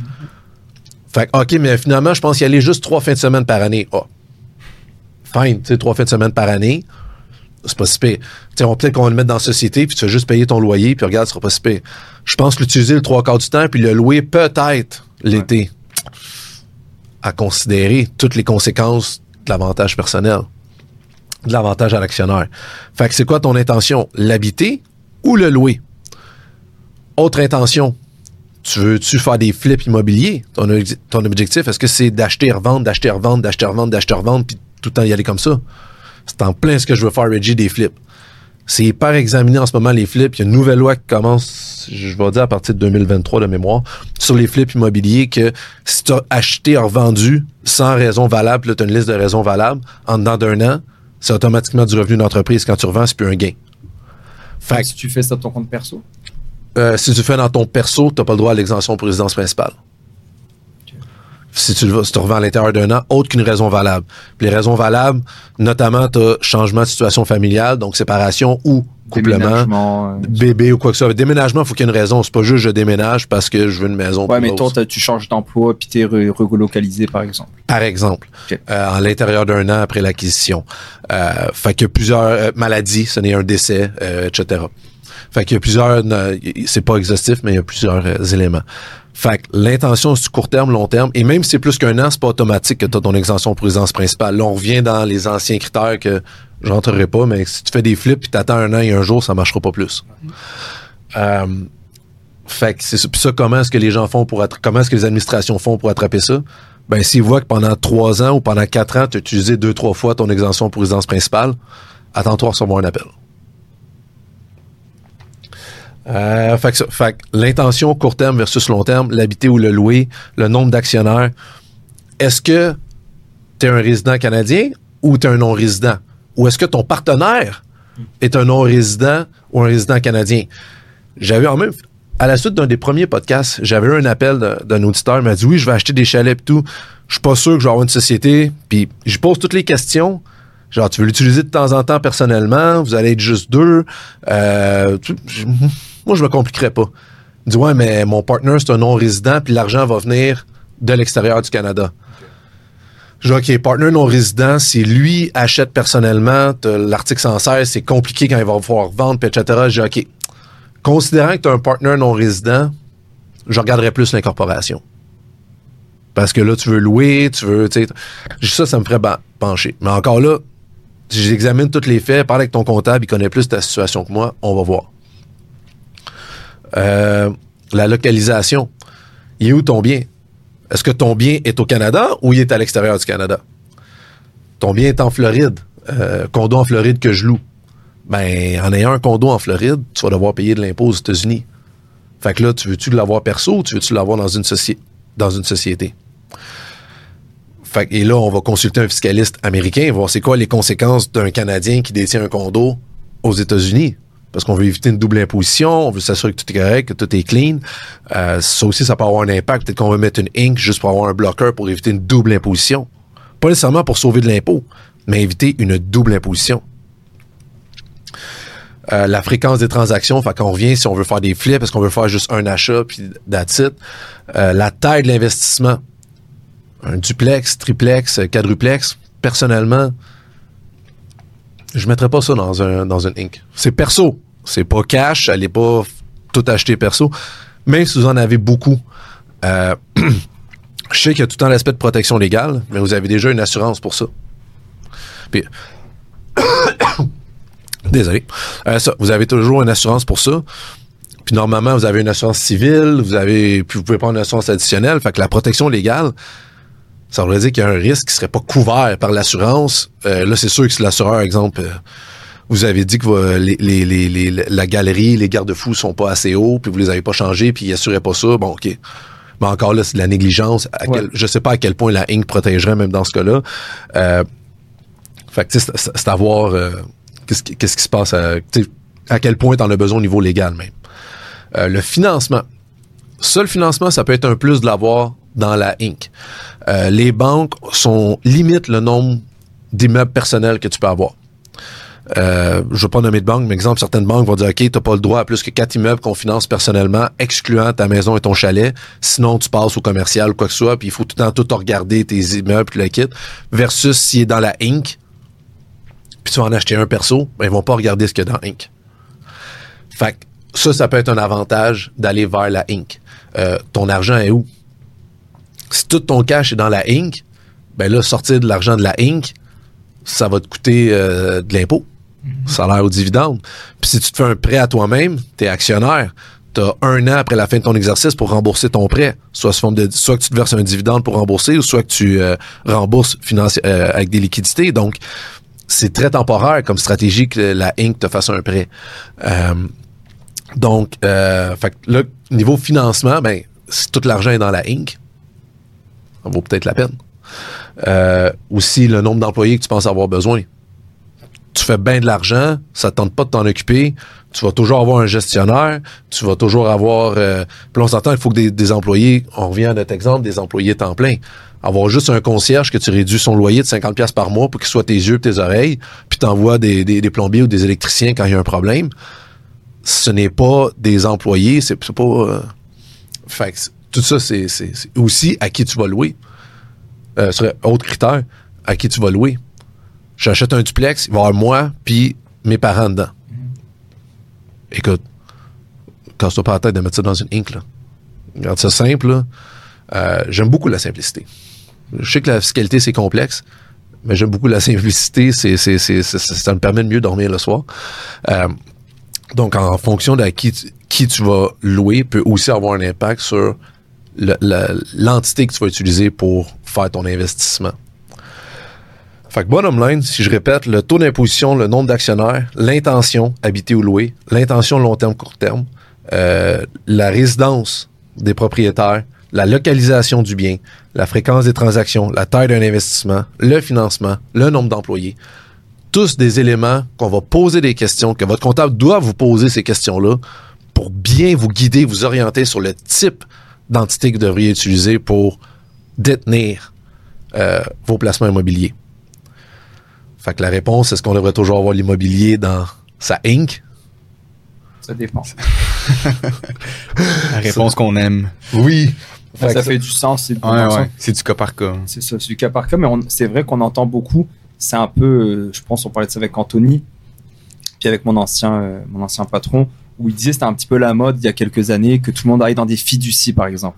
Fait que, OK, mais finalement, je pense y aller juste trois fins de semaine par année. Ah. Fine, tu sais, trois fins de semaine par année. C'est pas si pire. Tu sais, on peut-être qu'on va le mettre dans la société, puis tu vas juste payer ton loyer, puis regarde, ce sera pas si pire. Je pense l'utiliser le trois quarts du temps, puis le louer peut-être l'été. À considérer toutes les conséquences de l'avantage personnel. de l'avantage à l'actionnaire. Fait que c'est quoi ton intention? L'habiter ou le louer? Autre intention. Tu veux-tu faire des flips immobiliers? Ton, ton objectif, est-ce que c'est d'acheter, revendre, d'acheter, revendre, d'acheter, revendre, d'acheter, revendre, puis tout le temps y aller comme ça? C'est en plein ce que je veux faire, Reggie, des flips. C'est hyper examiné en ce moment, les flips. Il y a une nouvelle loi qui commence, je vais dire à partir de 2023 de mémoire, sur les flips immobiliers que si tu as acheté ou revendu sans raison valable, tu as une liste de raisons valables, en dedans d'un an, c'est automatiquement du revenu d'entreprise. Quand tu revends, c'est plus un gain. Fait que, Si tu fais ça de ton compte perso, euh, si tu fais dans ton perso, tu n'as pas le droit à l'exemption pour résidence principale. Si tu, si tu revends à l'intérieur d'un an, autre qu'une raison valable. Puis les raisons valables, notamment, tu as changement de situation familiale, donc séparation ou couplement, déménagement. euh, bébé ou quoi que ce soit. Déménagement, il faut qu'il y ait une raison. C'est pas juste je déménage parce que je veux une maison. Ouais, mais toi, tu changes d'emploi puis t'es re- relocalisé, par exemple. par exemple, Ok. euh, en l'intérieur d'un an après l'acquisition. Euh, fait qu'il y a plusieurs euh, maladies, ce n'est un décès, euh, etc. Fait qu'il y a plusieurs, euh, c'est pas exhaustif, mais il y a plusieurs éléments. Fait que l'intention, c'est court terme, long terme, et même si c'est plus qu'un an, c'est pas automatique que tu as ton exemption pour résidence principale. Là, on revient dans les anciens critères que je rentrerai pas, mais si tu fais des flips puis t'attends un an et un jour, ça marchera pas plus. Euh, fait que c'est ça. Comment est-ce que les gens font pour comment est-ce que les administrations font pour attraper ça? Ben, s'ils voient que pendant trois ans ou pendant quatre ans, tu as utilisé deux, trois fois ton exemption pour résidence principale, attends-toi à recevoir un appel. Euh, fait que, l'intention court terme versus long terme, l'habiter ou le louer, le nombre d'actionnaires. Est-ce que tu es un résident canadien ou tu un non-résident? Ou est-ce que ton partenaire est un non-résident ou un résident canadien? J'avais en même, à la suite d'un des premiers podcasts, j'avais eu un appel d'un- auditeur, il m'a dit oui, je vais acheter des chalets et tout. Je suis pas sûr que je vais avoir une société. Puis je pose toutes les questions. Genre, tu veux l'utiliser de temps en temps personnellement, vous allez être juste deux. Euh, moi, je me compliquerais pas. Dit ouais, mais mon partner, c'est un non-résident, puis l'argent va venir de l'extérieur du Canada. Je dis, OK, partner non-résident, si lui achète personnellement, l'article 116, c'est compliqué quand il va pouvoir vendre, etc. Je dis, OK, considérant que tu as un partner non-résident, je regarderais plus l'incorporation. Parce que là, tu veux louer, tu veux, tu sais, ça, ça me ferait pencher. Mais encore là, j'examine tous les faits, parle avec ton comptable, il connaît plus ta situation que moi, on va voir. Euh, la localisation. Il est où ton bien? Est-ce que ton bien est au Canada ou il est à l'extérieur du Canada? Ton bien est en Floride, euh, condo en Floride que je loue. Ben, en ayant un condo en Floride, tu vas devoir payer de l'impôt aux États-Unis. Fait que là, tu veux-tu l'avoir perso ou tu veux-tu l'avoir dans une, société? Fait que- et là, on va consulter un fiscaliste américain, voir c'est quoi les conséquences d'un Canadien qui détient un condo aux États-Unis. Parce qu'on veut éviter une double imposition, on veut s'assurer que tout est correct, que tout est clean. Euh, ça aussi, ça peut avoir un impact. Peut-être qu'on va mettre une Inc juste pour avoir un bloqueur pour éviter une double imposition. Pas nécessairement pour sauver de l'impôt, mais éviter une double imposition. Euh, la fréquence des transactions, fait qu'on revient si on veut faire des flips, est-ce qu'on veut faire juste un achat, puis that's it. Euh, la taille de l'investissement. Un duplex, triplex, euh, quadruplex, personnellement, je mettrais pas ça dans un dans Inc. C'est perso. C'est pas cash, allez pas tout acheter perso. Même si vous en avez beaucoup. Euh, je sais qu'il y a tout temps l'aspect de protection légale, mais vous avez déjà une assurance pour ça. Puis, désolé. Euh, vous avez toujours une assurance pour ça. Puis normalement, vous avez une assurance civile, vous avez, puis vous pouvez prendre une assurance additionnelle. Fait que la protection légale, ça voudrait dire qu'il y a un risque qui serait pas couvert par l'assurance. Euh, là, c'est sûr que si l'assureur, exemple, euh, vous avez dit que euh, les, les, les, les- la galerie, les garde-fous sont pas assez hauts, puis vous les avez pas changés, puis ils assuraient pas ça. Bon, ok. Mais encore là, c'est de la négligence. À Ouais. quel- je sais pas à quel point la Inc protégerait même dans ce cas-là. Euh, fait que tu sais, c'est- à voir qu'est-ce qui, se passe, à, quel point t'en as besoin au niveau légal même. Le financement. Ça, le financement, ça peut être un plus de l'avoir dans la Inc. Euh, les banques sont limitent le nombre d'immeubles personnels que tu peux avoir. Euh, je ne veux pas nommer de banque, mais exemple, certaines banques vont dire OK, tu n'as pas le droit à plus que quatre immeubles qu'on finance personnellement, excluant ta maison et ton chalet. Sinon, tu passes au commercial ou quoi que ce soit, puis il faut tout le temps tout regarder tes immeubles, puis le kit. Versus s'il est dans la Inc., puis tu vas en acheter un perso, ben, ils vont pas regarder ce qu'il y a dans Inc. Fait que ça, ça peut être un avantage d'aller vers la Inc. Euh, ton argent est où? Si tout ton cash est dans la Inc., ben là, sortir de l'argent de la Inc., ça va te coûter euh, de l'impôt, salaire ou dividende. Puis si tu te fais un prêt à toi-même, tu es actionnaire. Tu as un an après la fin de ton exercice pour rembourser ton prêt. Soit, sous forme de, soit que tu te verses un dividende pour rembourser ou soit que tu euh, rembourses financi- euh, avec des liquidités. Donc, c'est très temporaire comme stratégie que la Inc. te fasse un prêt. Donc, fait là, niveau financement, ben, si tout l'argent est dans la Inc., ça vaut peut-être la peine. Euh, aussi, le nombre d'employés que tu penses avoir besoin. Tu fais bien de l'argent, ça ne tente pas de t'en occuper, tu vas toujours avoir un gestionnaire, tu vas toujours avoir... Euh, puis on s'entend, il faut que des, employés, on revient à notre exemple, des employés temps plein. Avoir juste un concierge que tu réduis son loyer de 50$ piastres par mois pour qu'il soit tes yeux et tes oreilles, puis t'envoies des, des, plombiers ou des électriciens quand il y a un problème, ce n'est pas des employés, c'est pas... euh, tout ça, c'est aussi à qui tu vas louer. Euh, serait autre critère, à qui tu vas louer. J'achète un duplex, il va y avoir moi puis mes parents dedans. Écoute, casse-toi pas la tête de mettre ça dans une Inc. Là. Regarde ça simple. Euh, j'aime beaucoup la simplicité. Je sais que la fiscalité, c'est complexe, mais j'aime beaucoup la simplicité. C'est, ça me permet de mieux dormir le soir. Euh, donc, en fonction de qui, tu- qui tu vas louer, peut aussi avoir un impact sur l'entité que tu vas utiliser pour faire ton investissement. Fait que bottom line, si je répète, le taux d'imposition, le nombre d'actionnaires, l'intention, habiter ou louer, l'intention long terme, court terme, euh, la résidence des propriétaires, la localisation du bien, la fréquence des transactions, la taille d'un investissement, le financement, le nombre d'employés, tous des éléments qu'on va poser des questions, que votre comptable doit vous poser ces questions-là pour bien vous guider, vous orienter sur le type d'entité que vous devriez utiliser pour détenir euh, vos placements immobiliers. Fait que la réponse, est-ce qu'on devrait toujours avoir l'immobilier dans sa Inc? Ça dépend. La réponse qu'on aime. Oui. ça Fait du sens. C'est Ouais, ouais. sens- C'est du cas par cas. C'est ça, c'est du cas par cas, mais on- c'est vrai qu'on entend beaucoup. C'est un peu, euh, je pense, on parlait de ça avec Anthony, puis avec mon ancien, euh, mon ancien patron, où il disait c'était un petit peu la mode il y a quelques années que tout le monde aille dans des fiducies, par exemple.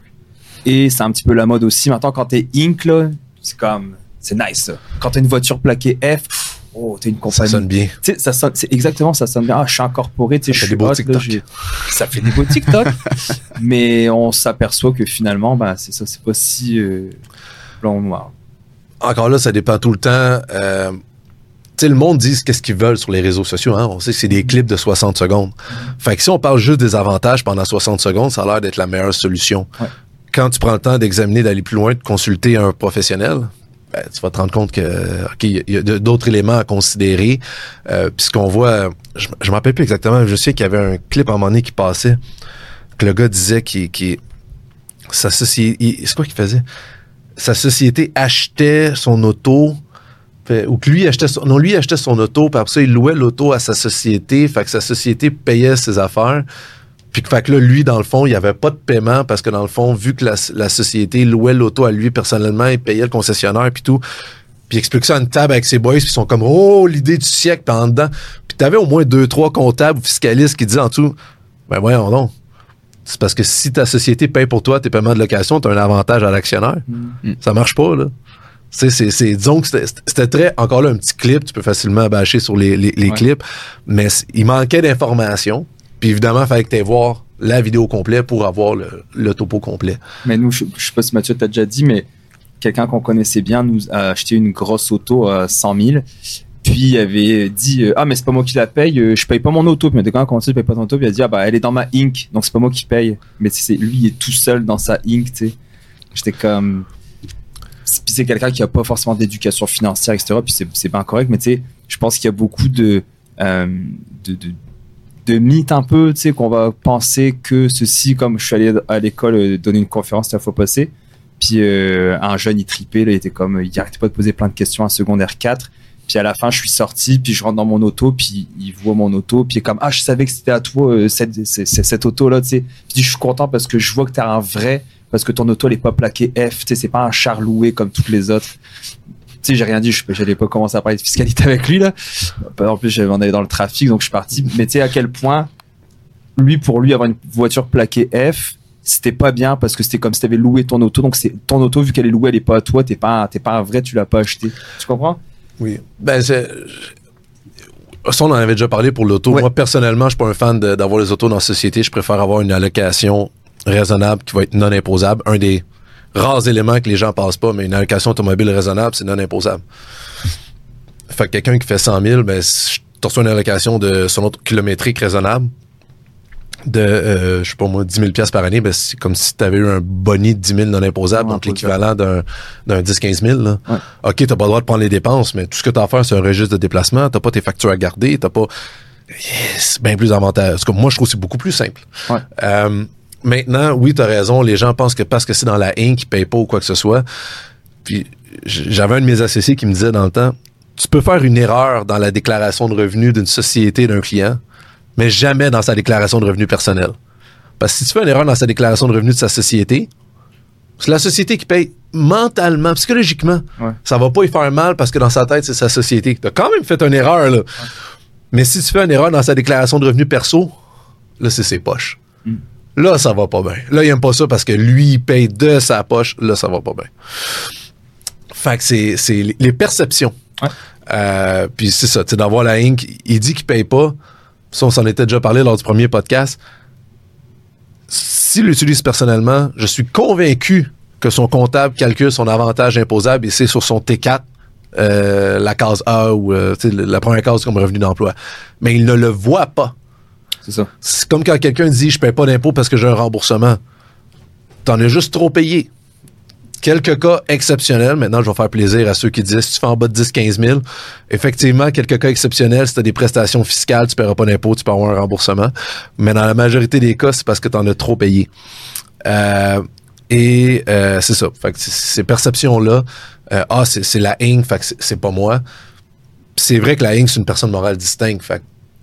Et c'est un petit peu la mode aussi. Maintenant, quand t'es Inc, c'est comme, c'est nice. ça. Quand t'as une voiture plaquée F, oh, t'es une ça compagnie. sonne bien. Tu sais, ça sonne, c'est exactement, ça sonne bien. Ah, je suis incorporé, tu sais, Ça je suis des beaux hot, là, Ça fait des beaux TikTok. mais on s'aperçoit que finalement, bah, c'est ça, c'est pas si euh, blanc ou noir. Encore là, ça dépend tout le temps. Euh, tu sais, le monde dit qu'est-ce qu'ils veulent sur les réseaux sociaux. Hein? On sait que c'est des clips de 60 secondes. Fait que si on parle juste des avantages pendant 60 secondes, ça a l'air d'être la meilleure solution. Ouais. Quand tu prends le temps d'examiner, d'aller plus loin, de consulter un professionnel, ben, tu vas te rendre compte que ok, il y a d'autres éléments à considérer. Euh, Puis ce qu'on voit, je, je me rappelle plus exactement, je sais qu'il y avait un clip à un moment donné qui passait, que le gars disait qu'il qu'il- sa société, c'est quoi qu'il faisait? Sa société achetait son auto, fait- ou que lui achetait son, non, lui achetait son auto, puis après ça, il louait l'auto à sa société, fait que sa société payait ses affaires. Puis que, fait que là, lui, dans le fond, il n'y avait pas de paiement parce que dans le fond, vu que la, la société louait l'auto à lui personnellement, il payait le concessionnaire puis tout. Puis il explique ça à une table avec ses boys, puis ils sont comme Oh, l'idée du siècle, t'es en dedans. Puis t'avais au moins deux, trois comptables ou fiscalistes qui disaient en tout Ben voyons donc. C'est parce que si ta société paye pour toi tes paiements de location, t'as un avantage à l'actionnaire. Mm. Ça marche pas, là. C'est, c'est, disons que c'était, très, encore là, un petit clip, tu peux facilement bâcher sur les, les, les Ouais. clips, mais il manquait d'informations. Puis évidemment, il fallait que tu voir la vidéo complète pour avoir le, le topo complet. Mais nous, je, je sais pas si Mathieu t'a déjà dit, mais quelqu'un qu'on connaissait bien nous a acheté une grosse auto à 100 000. Puis il avait dit euh, ah mais c'est pas moi qui la paye, euh, je paye pas mon auto. Puis il m'a dit quand je paye pas ton auto Puis il a dit ah bah elle est dans ma Inc. Donc c'est pas moi qui paye. Mais c'est lui il est tout seul dans sa Inc. Tu sais. J'étais comme puis c'est quelqu'un qui a pas forcément d'éducation financière etc. Puis c'est pas correct. Mais tu sais je pense qu'il y a beaucoup de euh, de, de de mythes un peu, tu sais, qu'on va penser que ceci, comme je suis allé à l'école euh, donner une conférence la fois passée, puis euh, un jeune il tripait, il était comme, il arrêtait pas de poser plein de questions à secondaire 4, puis à la fin je suis sorti, puis je rentre dans mon auto, puis il voit mon auto, puis il est comme, ah je savais que c'était à toi cette, c'est- cette auto là, tu sais, je je suis content parce que je vois que t'as un vrai, parce que ton auto elle est pas plaquée F, tu sais, c'est pas un char loué comme toutes les autres. Tu sais, j'ai rien dit, je j'allais pas commencer à parler de fiscalité avec lui là. En plus, j'avais on allait dans le trafic, donc je suis parti. Mais tu sais à quel point, lui, pour lui, avoir une voiture plaquée F, c'était pas bien parce que c'était comme si t'avais loué ton auto. Donc c'est ton auto, vu qu'elle est louée, elle est pas à toi. T'es pas, t'es pas un vrai, tu l'as pas acheté. Tu comprends? Oui. Ben, c'est. Ça, on en avait déjà parlé pour l'auto. Ouais. Moi, personnellement, je suis pas un fan d'avoir les autos dans la société. Je préfère avoir une allocation raisonnable qui va être non imposable. Un des rares éléments que les gens passent pas, mais une allocation automobile raisonnable, c'est non imposable. Fait que quelqu'un qui fait 100 000, ben, si tu reçois une allocation de son autre kilométrique raisonnable de, euh, je sais pas moi, 10 000 piastres par année, ben, c'est comme si tu avais eu un boni de 10 000 non imposable, Non donc l'équivalent d'un, d'un 10-15 000. Là. Ouais. OK, t'as pas le droit de prendre les dépenses, mais tout ce que t'as à faire, c'est un registre de déplacement. T'as pas tes factures à garder. T'as pas. C'est bien plus avantageux. Parce que moi, je trouve que c'est beaucoup plus simple. Ouais. Euh, maintenant, oui, t'as raison. Les gens pensent que parce que c'est dans la Inc, ils payent pas ou quoi que ce soit. Puis j'avais un de mes associés qui me disait dans le temps, tu peux faire une erreur dans la déclaration de revenus d'une société d'un client, mais jamais dans sa déclaration de revenus personnel. Parce que si tu fais une erreur dans sa déclaration de revenus de sa société, c'est la société qui paye mentalement, psychologiquement. Ouais. Ça va pas y faire mal parce que dans sa tête, c'est sa société. Tu as quand même fait une erreur, là. Mais si tu fais une erreur dans sa déclaration de revenus perso, là, c'est ses poches. Mm. Là, ça va pas bien. Là, il aime pas ça parce que lui, il paye de sa poche. Là, ça va pas bien. Fait que c'est, c'est les- perceptions. Ouais. Euh, puis c'est ça, tu sais, d'avoir la Inc. Il dit qu'il paye pas. Ça, on s'en était déjà parlé lors du premier podcast. S'il l'utilise personnellement, je suis convaincu que son comptable calcule son avantage imposable et c'est sur son T4, euh, la case A ou euh, la première case comme revenu d'emploi. Mais il ne le voit pas. C'est comme quand quelqu'un dit je paye pas d'impôt parce que j'ai un remboursement. T'en as juste trop payé. Quelques cas exceptionnels, maintenant je vais faire plaisir à ceux qui disaient si tu fais en bas de 10-15 000, effectivement, quelques cas exceptionnels, si tu as des prestations fiscales, tu paieras pas d'impôt, tu peux avoir un remboursement. Mais dans la majorité des cas, c'est parce que tu en as trop payé. Euh, et euh, c'est ça. Fait que ces perceptions-là, euh, ah, c'est la Inc, c'est- pas moi. C'est vrai que la Inc, c'est une personne morale distincte.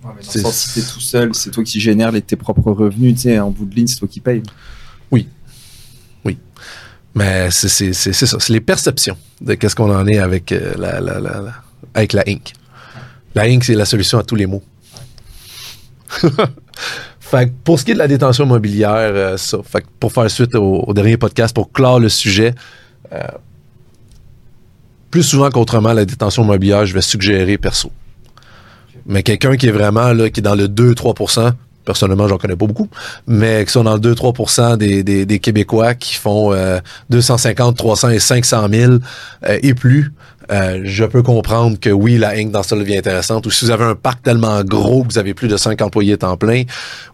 Ouais, mais dans C'est- le sens, si t'es tout seul, c'est toi qui génères les, tes propres revenus, tu sais, en bout de ligne, c'est toi qui payes. Mais c'est c'est- c'est- c'est ça, c'est les perceptions de qu'est-ce qu'on en est avec, euh, la, la, la, la- avec la Inc. La Inc, c'est la solution à tous les maux. fait que pour ce qui est de la détention immobilière, euh, ça. Fait que pour faire suite au, au dernier podcast, pour clore le sujet, euh, plus souvent qu'autrement, la détention immobilière, je vais suggérer perso. Mais quelqu'un qui est vraiment là, qui est dans le 2-3%, personnellement, j'en connais pas beaucoup, mais qui sont dans le 2-3% des, des, des Québécois qui font euh, 250, 300 et 500 000 euh, et plus, euh, je peux comprendre que oui, la Inc. dans ça devient intéressante. Ou si vous avez un parc tellement gros que vous avez plus de 5 employés temps plein,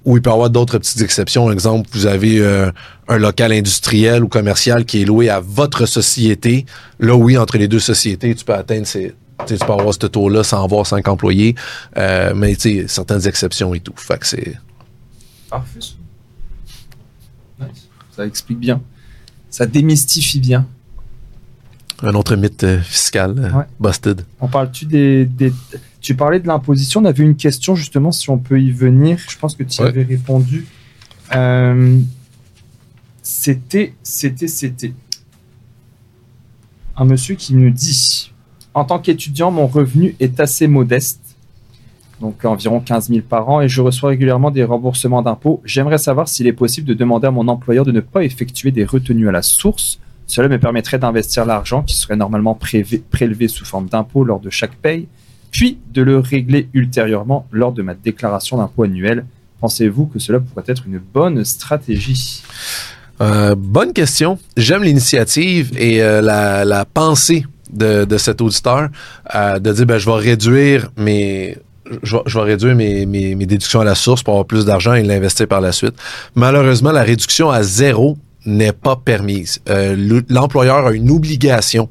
ou il peut y avoir d'autres petites exceptions. Exemple, vous avez euh, un local industriel ou commercial qui est loué à votre société. Là, oui, entre les deux sociétés, tu peux atteindre ces... tu peux avoir ce taux-là sans avoir 5 employés, euh, mais tu sais, certaines exceptions et tout. Fait que c'est... Parfait. Ça explique bien. Ça démystifie bien. Un autre mythe euh, fiscal, euh, Ouais. busted. On parle-tu des, des- Tu parlais de l'imposition? On avait une question justement si on peut y venir. Je pense que tu y Ouais. avais répondu. Euh, c'était, c'était, c'était un monsieur qui nous dit En tant qu'étudiant, mon revenu est assez modeste, donc environ 15 000 par an, et je reçois régulièrement des remboursements d'impôts. J'aimerais savoir s'il est possible de demander à mon employeur de ne pas effectuer des retenues à la source. Cela me permettrait d'investir l'argent qui serait normalement prélevé sous forme d'impôt lors de chaque paye, puis de le régler ultérieurement lors de ma déclaration d'impôt annuelle. Pensez-vous que cela pourrait être une bonne stratégie? Euh, bonne question. J'aime l'initiative et euh, la pensée de, de cet auditeur euh, de dire ben, je vais réduire mes. Je vais, réduire mes, mes, déductions à la source pour avoir plus d'argent et l'investir par la suite. Malheureusement, la réduction à zéro n'est pas permise. Euh, le- L'employeur a une obligation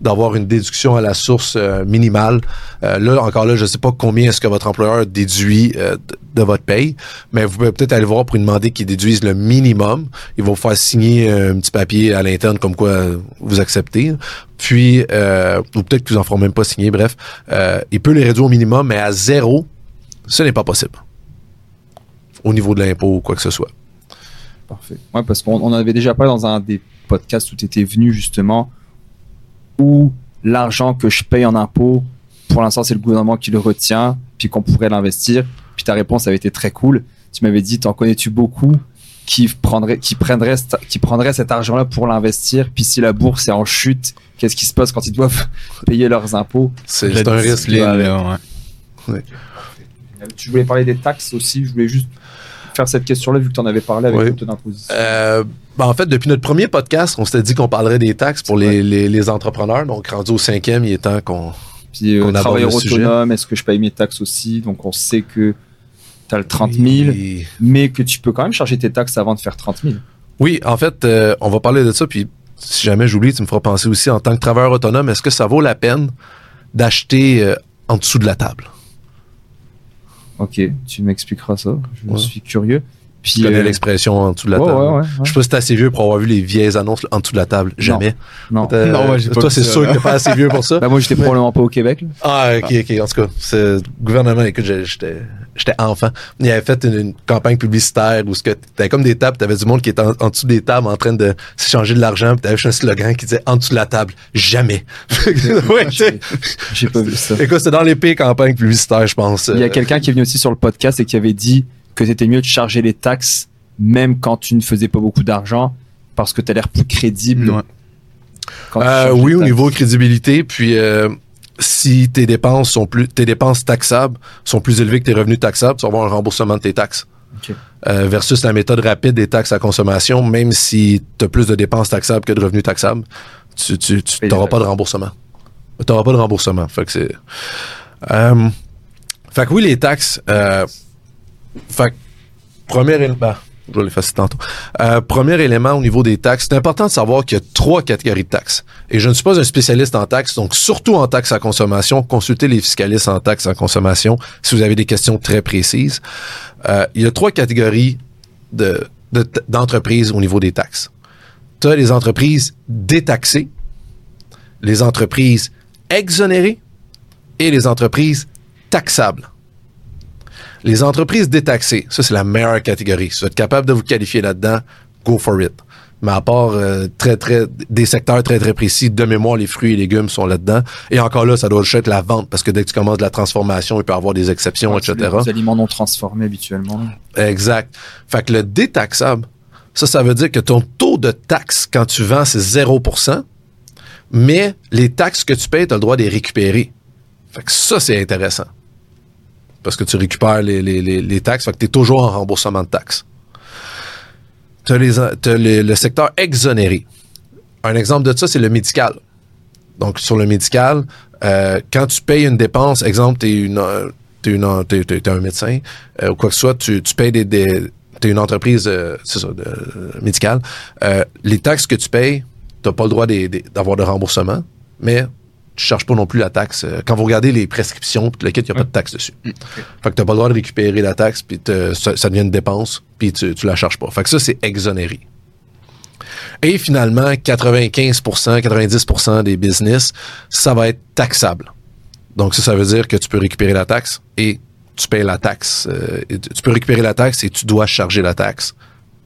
d'avoir une déduction à la source euh, minimale. Euh, là, encore là, je ne sais pas combien est-ce que votre employeur déduit euh, de, votre paye, mais vous pouvez peut-être aller voir pour lui demander qu'il déduise le minimum. Il va vous faire signer un petit papier à l'interne comme quoi euh, vous acceptez. Puis, euh, ou peut-être qu'ils vous en feront même pas signer, bref. Euh, il peut les réduire au minimum, mais à zéro, ce n'est pas possible. Au niveau de l'impôt ou quoi que ce soit. Parfait. Ouais, parce qu'on on avait déjà parlé dans un des podcasts où tu étais venu justement, l'argent que je paye en impôts, pour l'instant, c'est le gouvernement qui le retient, puis qu'on pourrait l'investir. Puis ta réponse avait été très cool. Tu m'avais dit, t'en connais-tu beaucoup qui prendrait, qui prendrait, qui prendrait cet argent-là pour l'investir? Puis si la bourse est en chute, qu'est-ce qui se passe quand ils doivent payer leurs impôts? C'est un risque. là, ouais. Tu voulais parler des taxes aussi. Je voulais juste faire cette question-là vu que tu en avais parlé avec Oui. d'imposition. Euh, ben, en fait, depuis notre premier podcast, on s'était dit qu'on parlerait des taxes pour les, les, les entrepreneurs. Donc, rendu au cinquième, il est temps qu'on. Puis euh, travailleur autonome, est-ce que je paye mes taxes aussi? Donc on sait que tu as le 30 000, Oui. mais que tu peux quand même charger tes taxes avant de faire 30 000. Oui, en fait, euh, on va parler de ça. Puis, si jamais j'oublie, tu me feras penser aussi en tant que travailleur autonome, est-ce que ça vaut la peine d'acheter en dessous de la table? Ok, tu m'expliqueras ça. Je Ouais. suis curieux. Puis Tu connais euh, l'expression en dessous de la ouais, table? ouais, ouais, Je sais pas si t'es assez vieux pour avoir vu les vieilles annonces en dessous de la table. Jamais. Non. Non, moi, pas toi, c'est sûr que t'es pas assez vieux pour ça. Bah moi j'étais probablement pas au Québec. là. Ah, ok, ok. En tout cas, c'est le gouvernement, écoute, j'étais j'étais enfant. Il avait fait une, une campagne publicitaire où ce que t'avais comme des tables, t'avais du monde qui était en, en dessous des tables en train de s'échanger de l'argent, puis t'avais juste un slogan qui disait en dessous de la table, jamais. ouais. J'ai pas vu ça. Écoute, c'était dans les pires campagnes publicitaires, je pense. Il y a Euh, quelqu'un qui est venu aussi sur le podcast et qui avait dit que c'était mieux de charger les taxes même quand tu ne faisais pas beaucoup d'argent parce que tu as l'air plus crédible. Ouais. Euh, oui, au niveau crédibilité, puis euh, si tes dépenses sont plus tes dépenses taxables sont plus élevées que tes revenus taxables, tu vas avoir un remboursement de tes taxes. Euh, versus la méthode rapide des taxes à consommation, même si tu as plus de dépenses taxables que de revenus taxables, tu des pas de remboursement. Tu n'auras pas de remboursement. Fait que c'est. Fait que oui, les taxes. Fait premier élément. ben, je vais tantôt. Euh, premier élément au niveau des taxes, c'est important de savoir qu'il y a trois catégories de taxes. Et je ne suis pas un spécialiste en taxes, donc surtout en taxes à consommation, consultez les fiscalistes en taxes à consommation si vous avez des questions très précises. Euh, il y a trois catégories de, de- d'entreprises au niveau des taxes. Tu as les entreprises détaxées, les entreprises exonérées et les entreprises taxables. Les entreprises détaxées, ça c'est la meilleure catégorie. Si vous êtes capable de vous qualifier là-dedans, go for it. Mais à part euh, très très des secteurs très très précis, de mémoire les fruits et légumes sont là-dedans. Et encore là, ça doit juste être la vente parce que dès que tu commences de la transformation, il peut y avoir des exceptions, etc. Les aliments non transformés habituellement. Exact. Fait que le détaxable, ça, ça veut dire que ton taux de taxe quand tu vends, c'est 0%, mais les taxes que tu payes, tu as le droit de les récupérer. Fait que ça, c'est intéressant. Parce que tu récupères les, les, les, taxes, fait que tu es toujours en remboursement de taxes. Tu as, le, secteur exonéré. Un exemple de ça, c'est le médical. Donc, sur le médical, euh, quand tu payes une dépense, exemple, tu es t'es- t'es un médecin euh, ou quoi que ce soit, tu, tu payes des, des t'es une entreprise euh, ça, de, médicale, les taxes que tu payes, t'as pas le droit d'avoir de remboursement, mais tu charges pas non plus la taxe. Euh, Quand vous regardez les prescriptions, le kit, il n'y a pas de taxe dessus. Fait que t'as pas le droit de récupérer la taxe, puis ça, ça devient une dépense, puis tu, tu la charges pas. Fait que ça, c'est exonéré. Et finalement, 95%, 90% des business, ça va être taxable. Donc ça, ça veut dire que tu peux récupérer la taxe et tu payes la taxe. euh, tu tu peux récupérer la taxe et tu dois charger la taxe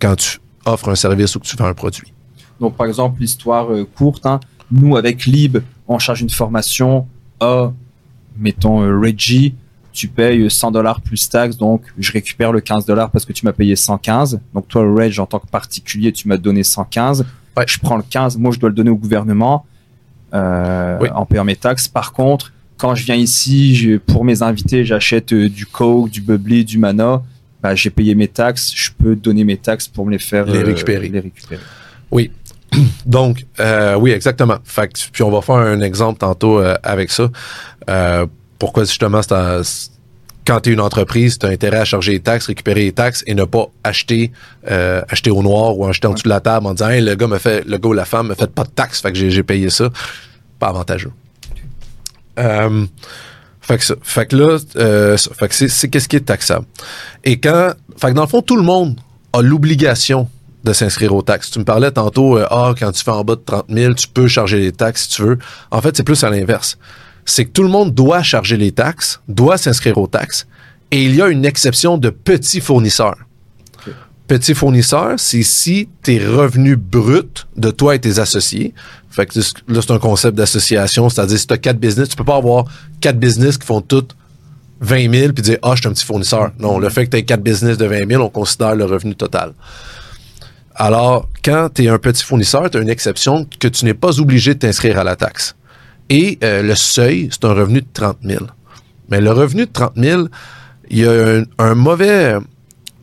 quand tu offres un service ou que tu vends un produit. Donc, par exemple, l'histoire euh, courte, hein, nous, avec Lib, on charge une formation à, mettons, euh, Reggie, tu payes 100 dollars plus taxes, donc je récupère le 15 dollars parce que tu m'as payé 115. Donc, toi, Reg, en tant que particulier, tu m'as donné 115. Ouais. Je prends le 15, moi, je dois le donner au gouvernement euh, Oui. en payant mes taxes. Par contre, quand je viens ici, pour mes invités, j'achète euh, du Coke, du Bubbly, du Mana. Bah, j'ai payé mes taxes, je peux donner mes taxes pour me les faire Les euh, récupérer. les récupérer. Donc, euh, oui, exactement. Fait que, puis on va faire un exemple tantôt euh, avec ça. Euh, pourquoi justement, quand tu es une entreprise, tu as intérêt à charger les taxes, récupérer les taxes et ne pas acheter euh, acheter au noir ou acheter en dessous de la table en disant hey, le gars me fait le gars ou la femme me fait pas de taxes, fait que j'ai, payé ça. Pas avantageux. Euh, fait que ça. Fait que là, euh, fait que c'est qu'est-ce qui est taxable? Et quand, fait que dans le fond, tout le monde a l'obligation de s'inscrire aux taxes. Tu me parlais tantôt, euh, ah, quand tu fais en bas de 30 000, tu peux charger les taxes si tu veux. En fait, c'est plus à l'inverse. C'est que tout le monde doit charger les taxes, doit s'inscrire aux taxes, et il y a une exception de petits fournisseurs. Petits fournisseurs, c'est si tes revenus bruts de toi et tes associés. Fait que là, c'est un concept d'association, c'est-à-dire si tu as quatre business, tu peux pas avoir quatre business qui font toutes 20 000 puis dire, ah, je suis un petit fournisseur. Non, le fait que tu aies quatre business de 20 000, on considère le revenu total. Alors, quand tu es un petit fournisseur, tu as une exception que tu n'es pas obligé de t'inscrire à la taxe. Et euh, le seuil, c'est un revenu de 30 000. Mais le revenu de 30 000, il y a un, mauvais...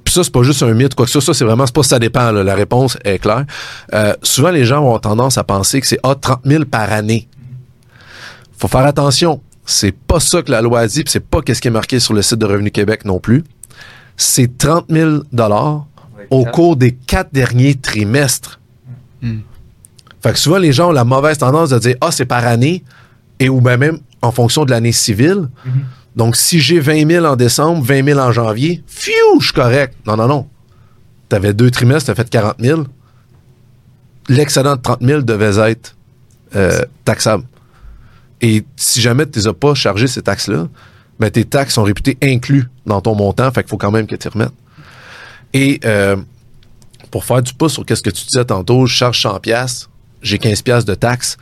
Puis ça, c'est pas juste un mythe, quoi que ce soit. Ça, c'est vraiment... C'est pas ça dépend, la réponse est claire. Euh, souvent, les gens ont tendance à penser que c'est ah, 30 000 par année. faut faire attention. C'est pas ça que la loi dit, puis c'est pas qu'est-ce qui est marqué sur le site de Revenu Québec non plus. C'est 30 000 au cours des quatre derniers trimestres. Hmm. Fait que souvent, les gens ont la mauvaise tendance de dire Ah, c'est par année, et ou bien même en fonction de l'année civile. Donc, si j'ai 20 000 en décembre, 20 000 en janvier, fiou, je suis correct. Non, non, non. Tu avais deux trimestres, tu as fait 40 000. L'excédent de 30 000 devait être euh, taxable. Et si jamais tu ne les as pas chargé ces taxes-là, ben, tes taxes sont réputées inclus dans ton montant, fait qu'il faut quand même que tu remettes. Et euh, pour faire du pouce sur qu'est-ce que tu disais tantôt, je charge 100 pièces, j'ai 15 pièces de taxes.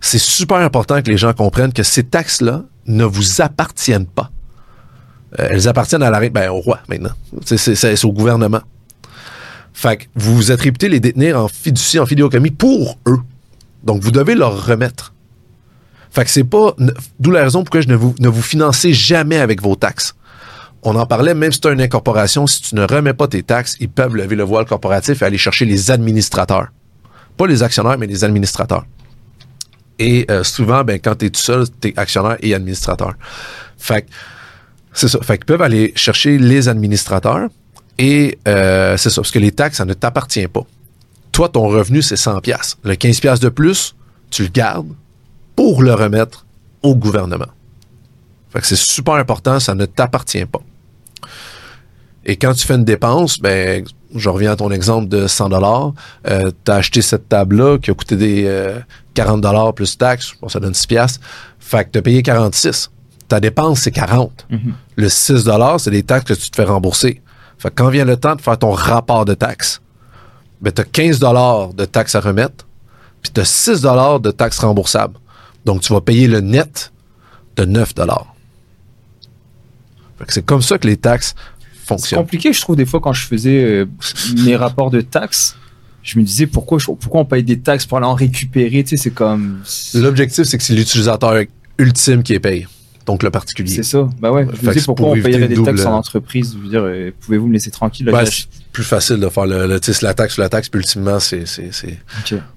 C'est super important que les gens comprennent que ces taxes-là ne vous appartiennent pas. Euh, elles appartiennent à la ben, au roi maintenant. C'est, au gouvernement. Fait que vous vous êtes réputé les détenir en fiducie, en fidéocommis pour eux. Donc vous devez leur remettre. Fait que c'est pas. D'où la raison pourquoi je ne vous, ne vous financez jamais avec vos taxes. On en parlait, même si tu as une incorporation, si tu ne remets pas tes taxes, ils peuvent lever le voile corporatif et aller chercher les administrateurs. Pas les actionnaires, mais les administrateurs. Et euh, souvent, ben, quand tu es tout seul, tu es actionnaire et administrateur. Fait c'est ça. Fait qu'ils peuvent aller chercher les administrateurs et euh, c'est ça. Parce que les taxes, ça ne t'appartient pas. Toi, ton revenu, c'est 100 pièces. Le 15 pièces de plus, tu le gardes pour le remettre au gouvernement. Fait que c'est super important, ça ne t'appartient pas. Et quand tu fais une dépense, ben, je reviens à ton exemple de 100 dollars, euh, tu as acheté cette table-là qui a coûté des euh, 40 dollars plus taxes, bon, ça donne 6 piastres. Fait que tu as payé 46. Ta dépense, c'est 40. Le 6 dollars, c'est des taxes que tu te fais rembourser. Fait que quand vient le temps de faire ton rapport de taxes, ben, tu as 15 dollars de taxes à remettre, puis tu as 6 dollars de taxes remboursables. Donc, tu vas payer le net de 9 dollars. Fait que C'est comme ça que les taxes C'est compliqué, je trouve, des fois, quand je faisais euh, mes rapports de taxes. Je me disais pourquoi, je- pourquoi on paye des taxes pour aller en récupérer. Tu sais, c'est comme. L'objectif, c'est que c'est l'utilisateur ultime qui est payé. Donc, le particulier. C'est ça. Bah ouais. Je Fait me disais pourquoi pour on payerait des taxes en entreprise. Je veux dire, euh, pouvez-vous me laisser tranquille Ben, c'est plus facile de faire le, le tu sais, c'est la taxe la taxe, puis ultimement, c'est, c'est,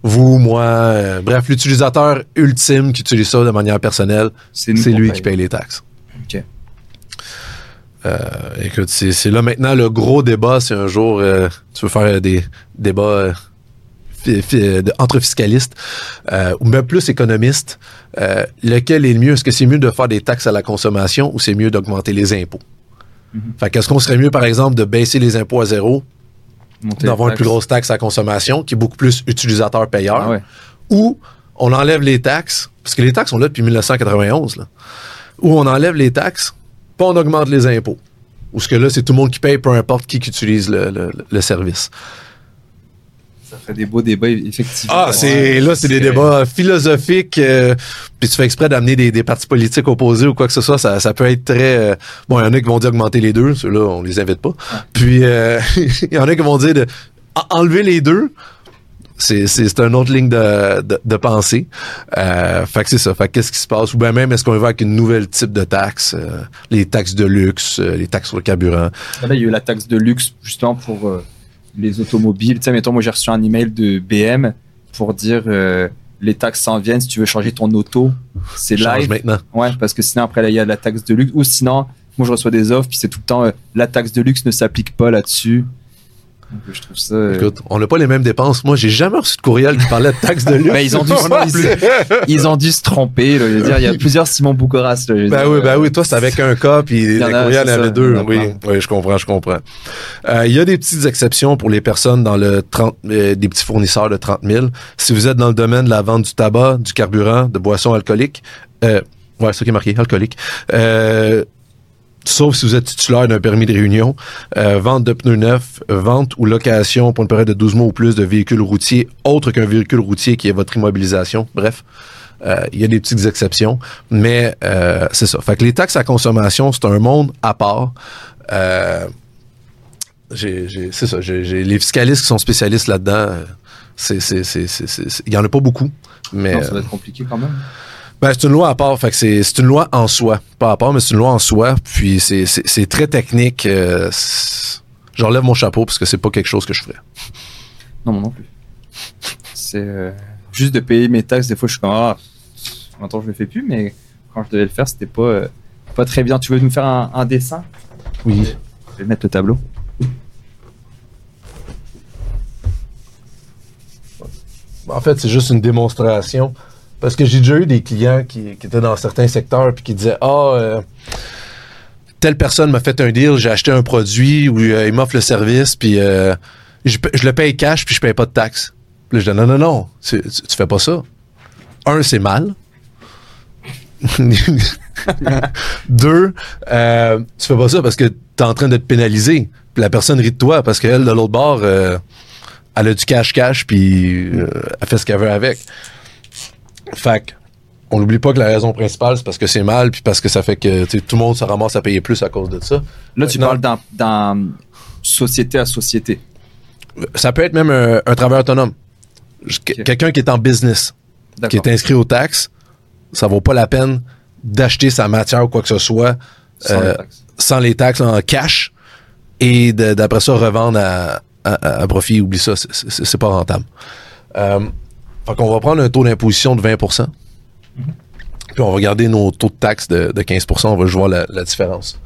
vous, moi, euh, bref, l'utilisateur ultime qui utilise ça de manière personnelle, C'est lui paye. qui paye les taxes. Ok. Euh, écoute, c'est, là maintenant le gros débat, c'est un jour, euh, tu veux faire des débats euh, entre fiscalistes, ou même plus économistes, lequel est le mieux? Est-ce que c'est mieux de faire des taxes à la consommation ou c'est mieux d'augmenter les impôts? Mhm. Fait qu'est-ce qu'on serait mieux, par exemple, de baisser les impôts à zéro, d'avoir une plus grosse taxe à consommation qui est beaucoup plus utilisateur-payeur, Ah ouais. ou on enlève les taxes, parce que les taxes sont là depuis 1991, là, ou on enlève les taxes, pas on augmente les impôts. Ou ce que là, c'est tout le monde qui paye, peu importe qui, qui utilise le, le- le service. Ça ferait des beaux débats, effectivement. Ah, c'est là, c'est des débats philosophiques. euh, puis tu fais exprès d'amener des, des partis politiques opposés ou quoi que ce soit. Ça, ça peut être très. euh, bon, il y en a qui vont dire augmenter les deux. Ceux-là, on les invite pas. Puis euh, il y en a qui vont dire de en- enlever les deux. C'est, c'est, c'est une autre ligne de, de, de pensée. Euh, fait que c'est ça. Fait que qu'est-ce qui se passe? Ou bien même, est-ce qu'on va avec une nouvelle type de taxe? euh, les taxes de luxe, euh, les taxes sur le carburant? Là, il y a eu la taxe de luxe justement pour euh, les automobiles. Tu sais, mettons, moi j'ai reçu un email de BM pour dire euh, les taxes s'en viennent si tu veux changer ton auto. C'est Change live. maintenant. Ouais, parce que sinon après là, il y a la taxe de luxe. Ou sinon, moi je reçois des offres puis c'est tout le temps euh, la taxe de luxe ne s'applique pas là-dessus. Je trouve ça. euh, Écoute, on n'a pas les mêmes dépenses. Moi, j'ai jamais reçu de courriel qui parlait de taxes de luxe. Ben, ils ont dû se- Moi non plus. ils ont dû se tromper. là. Je veux dire, il y a plusieurs Simon Boucoras. là, Ben dire, oui, ben euh, oui, toi, c'est avec un cas, puis les y en a, courriels, il y en c'est avait ça, deux. Oui, oui, je comprends, je comprends. Euh, Il y a des petites exceptions pour les personnes dans le 30, euh, des petits fournisseurs de 30 000. Si vous êtes dans le domaine de la vente du tabac, du carburant, de boissons alcooliques, euh, ouais, c'est ça qui est marqué, alcoolique. Euh, sauf si vous êtes titulaire d'un permis de réunion, euh, vente de pneus neufs, vente ou location pour une période de 12 mois ou plus de véhicules routiers, autre qu'un véhicule routier qui est votre immobilisation. Bref, euh, il y a des petites exceptions, mais euh, c'est ça. Fait que les taxes à consommation, c'est un monde à part. C'est ça. Les fiscalistes qui sont spécialistes là-dedans, il y en a pas beaucoup. Mais ça va être compliqué quand même. Ben, c'est une loi à part. Fait que c'est, c'est une loi en soi. Pas à part, mais c'est une loi en soi. Puis c'est, c'est, c'est très technique. euh, J'enlève mon chapeau parce que c'est pas quelque chose que je ferais. Non, moi non plus. C'est euh, juste de payer mes taxes. Des fois, je suis comme ah, maintenant je le fais plus, mais quand je devais le faire, c'était pas euh, pas très bien. Tu veux nous faire un, un dessin? Oui. Je vais mettre le tableau. En fait, c'est juste une démonstration. Parce que j'ai déjà eu des clients qui, étaient dans certains secteurs puis qui disaient Ah, euh, telle personne m'a fait un deal, j'ai acheté un produit ou euh, il m'offre le service, puis euh, je, le paye cash puis je paye pas de taxes. Puis je dis Non, non, non, tu, tu, fais pas ça. Un, c'est mal. Deux, euh, tu fais pas ça parce que tu es en train de te pénaliser. Puis la personne rit de toi parce qu'elle, de l'autre bord, euh, elle a du cash-cash puis elle fait ce qu'elle veut avec. Fait que, on n'oublie pas que la raison principale, c'est parce que c'est mal puis parce que ça fait que tout le monde se ramasse à payer plus à cause de ça. Là, tu parles d'un- d'un société à société. Ça peut être même un, un travailleur autonome. Quelqu'un qui est en business, qui est inscrit aux taxes, ça vaut pas la peine d'acheter sa matière ou quoi que ce soit Sans les euh, taxes. sans les taxes en cash et d'après ça revendre à, à- à profit. Oublie ça, c'est pas rentable. Euh, fait qu'on va prendre un taux d'imposition de 20% puis on va garder nos taux de taxes de, de 15% on va juste voir la, la différence.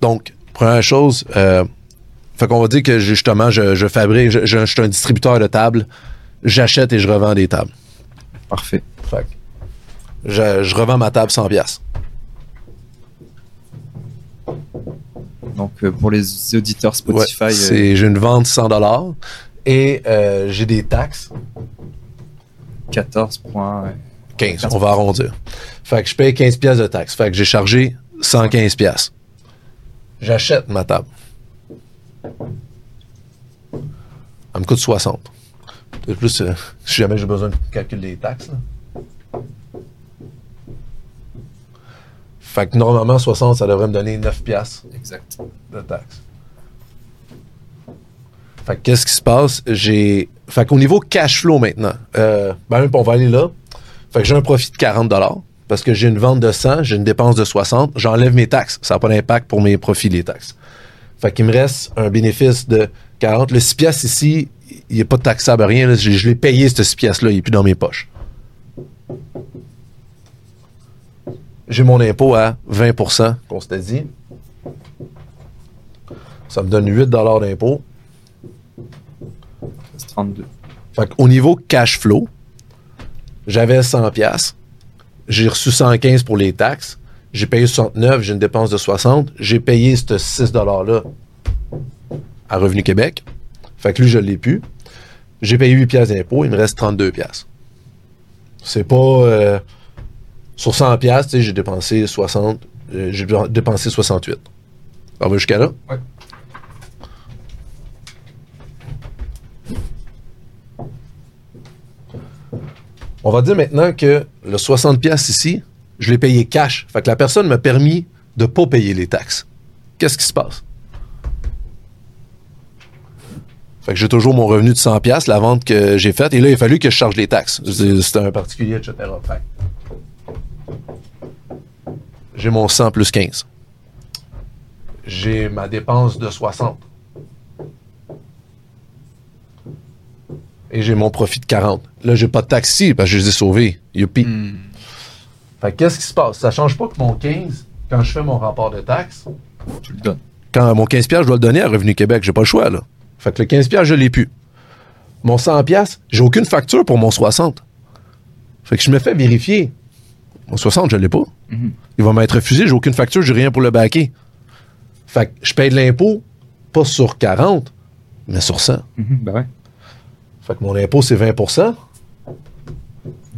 Donc, première chose, euh, fait qu'on va dire que justement, je, je fabrique, je, je- je suis un distributeur de tables, j'achète et je revends des tables. Parfait. Fait que je, je revends ma table 100 pièces. Donc, euh, pour les auditeurs Ouais, Spotify, euh, c'est j'ai une vente 100 dollars et euh, j'ai des taxes 14 points. ouais. 15, on va arrondir. Fait que je paye 15 pièces de taxes. Fait que j'ai chargé 115 pièces. J'achète ma table. Elle me coûte 60. De plus, euh, si jamais j'ai besoin de calculer les taxes. là. Fait que normalement, 60, ça devrait me donner 9 pièces Exact. de taxes. Fait que qu'est-ce qui se passe? J'ai. Fait qu'au niveau cash flow maintenant, euh, ben, on va aller là. Fait que j'ai un profit de 40 parce que j'ai une vente de 100, j'ai une dépense de 60, j'enlève mes taxes. Ça n'a pas d'impact pour mes profits, les taxes. Fait qu'il me reste un bénéfice de 40. Le 6 piastres ici, il n'est pas taxable à rien. je l'ai payé, ce 6 piastres-là, il n'est plus dans mes poches. J'ai mon impôt à 20% qu'on s'était dit. Ça me donne 8 d'impôt. C'est 32. Fait qu'au niveau cash flow, j'avais 100 pièces. J'ai reçu 115 pour les taxes. J'ai payé 69, j'ai une dépense de 60. J'ai payé ce 6 $-là à Revenu Québec. Fait que lui, je l'ai plus. J'ai payé 8 pièces d'impôt, il me reste 32 pièces. C'est pas... euh, sur 100 pièces, tu sais, j'ai dépensé 60, euh, j'ai dépensé 68. On va jusqu'à là? Ouais. On va dire maintenant que le 60 pièces ici, je l'ai payé cash. Fait que la personne m'a permis de pas payer les taxes. Qu'est-ce qui se passe? Fait que j'ai toujours mon revenu de 100 pièces, la vente que j'ai faite, et là, il a fallu que je charge les taxes. C'est- un particulier, etc. J'ai mon 100 plus 15. J'ai ma dépense de 60. Et j'ai mon profit de 40. Là, j'ai pas de taxes ici parce que je les ai sauvés. Youpi. Fait que qu'est-ce qui se passe? Ça change pas que mon 15, quand je fais mon rapport de taxes, Tu le donnes. quand mon 15 pièces je dois le donner à Revenu Québec, j'ai pas le choix là. Fait que le 15 pièces je l'ai plus. Mon 100 pièces, j'ai aucune facture pour mon 60. Fait que je me fais vérifier. Mon 60, je l'ai pas. Mhm. Il va m'être refusé, j'ai aucune facture, j'ai rien pour le baquer. Fait que je paye de l'impôt pas sur 40, mais sur 100. Mhm, bah ouais. Fait que mon impôt c'est 20%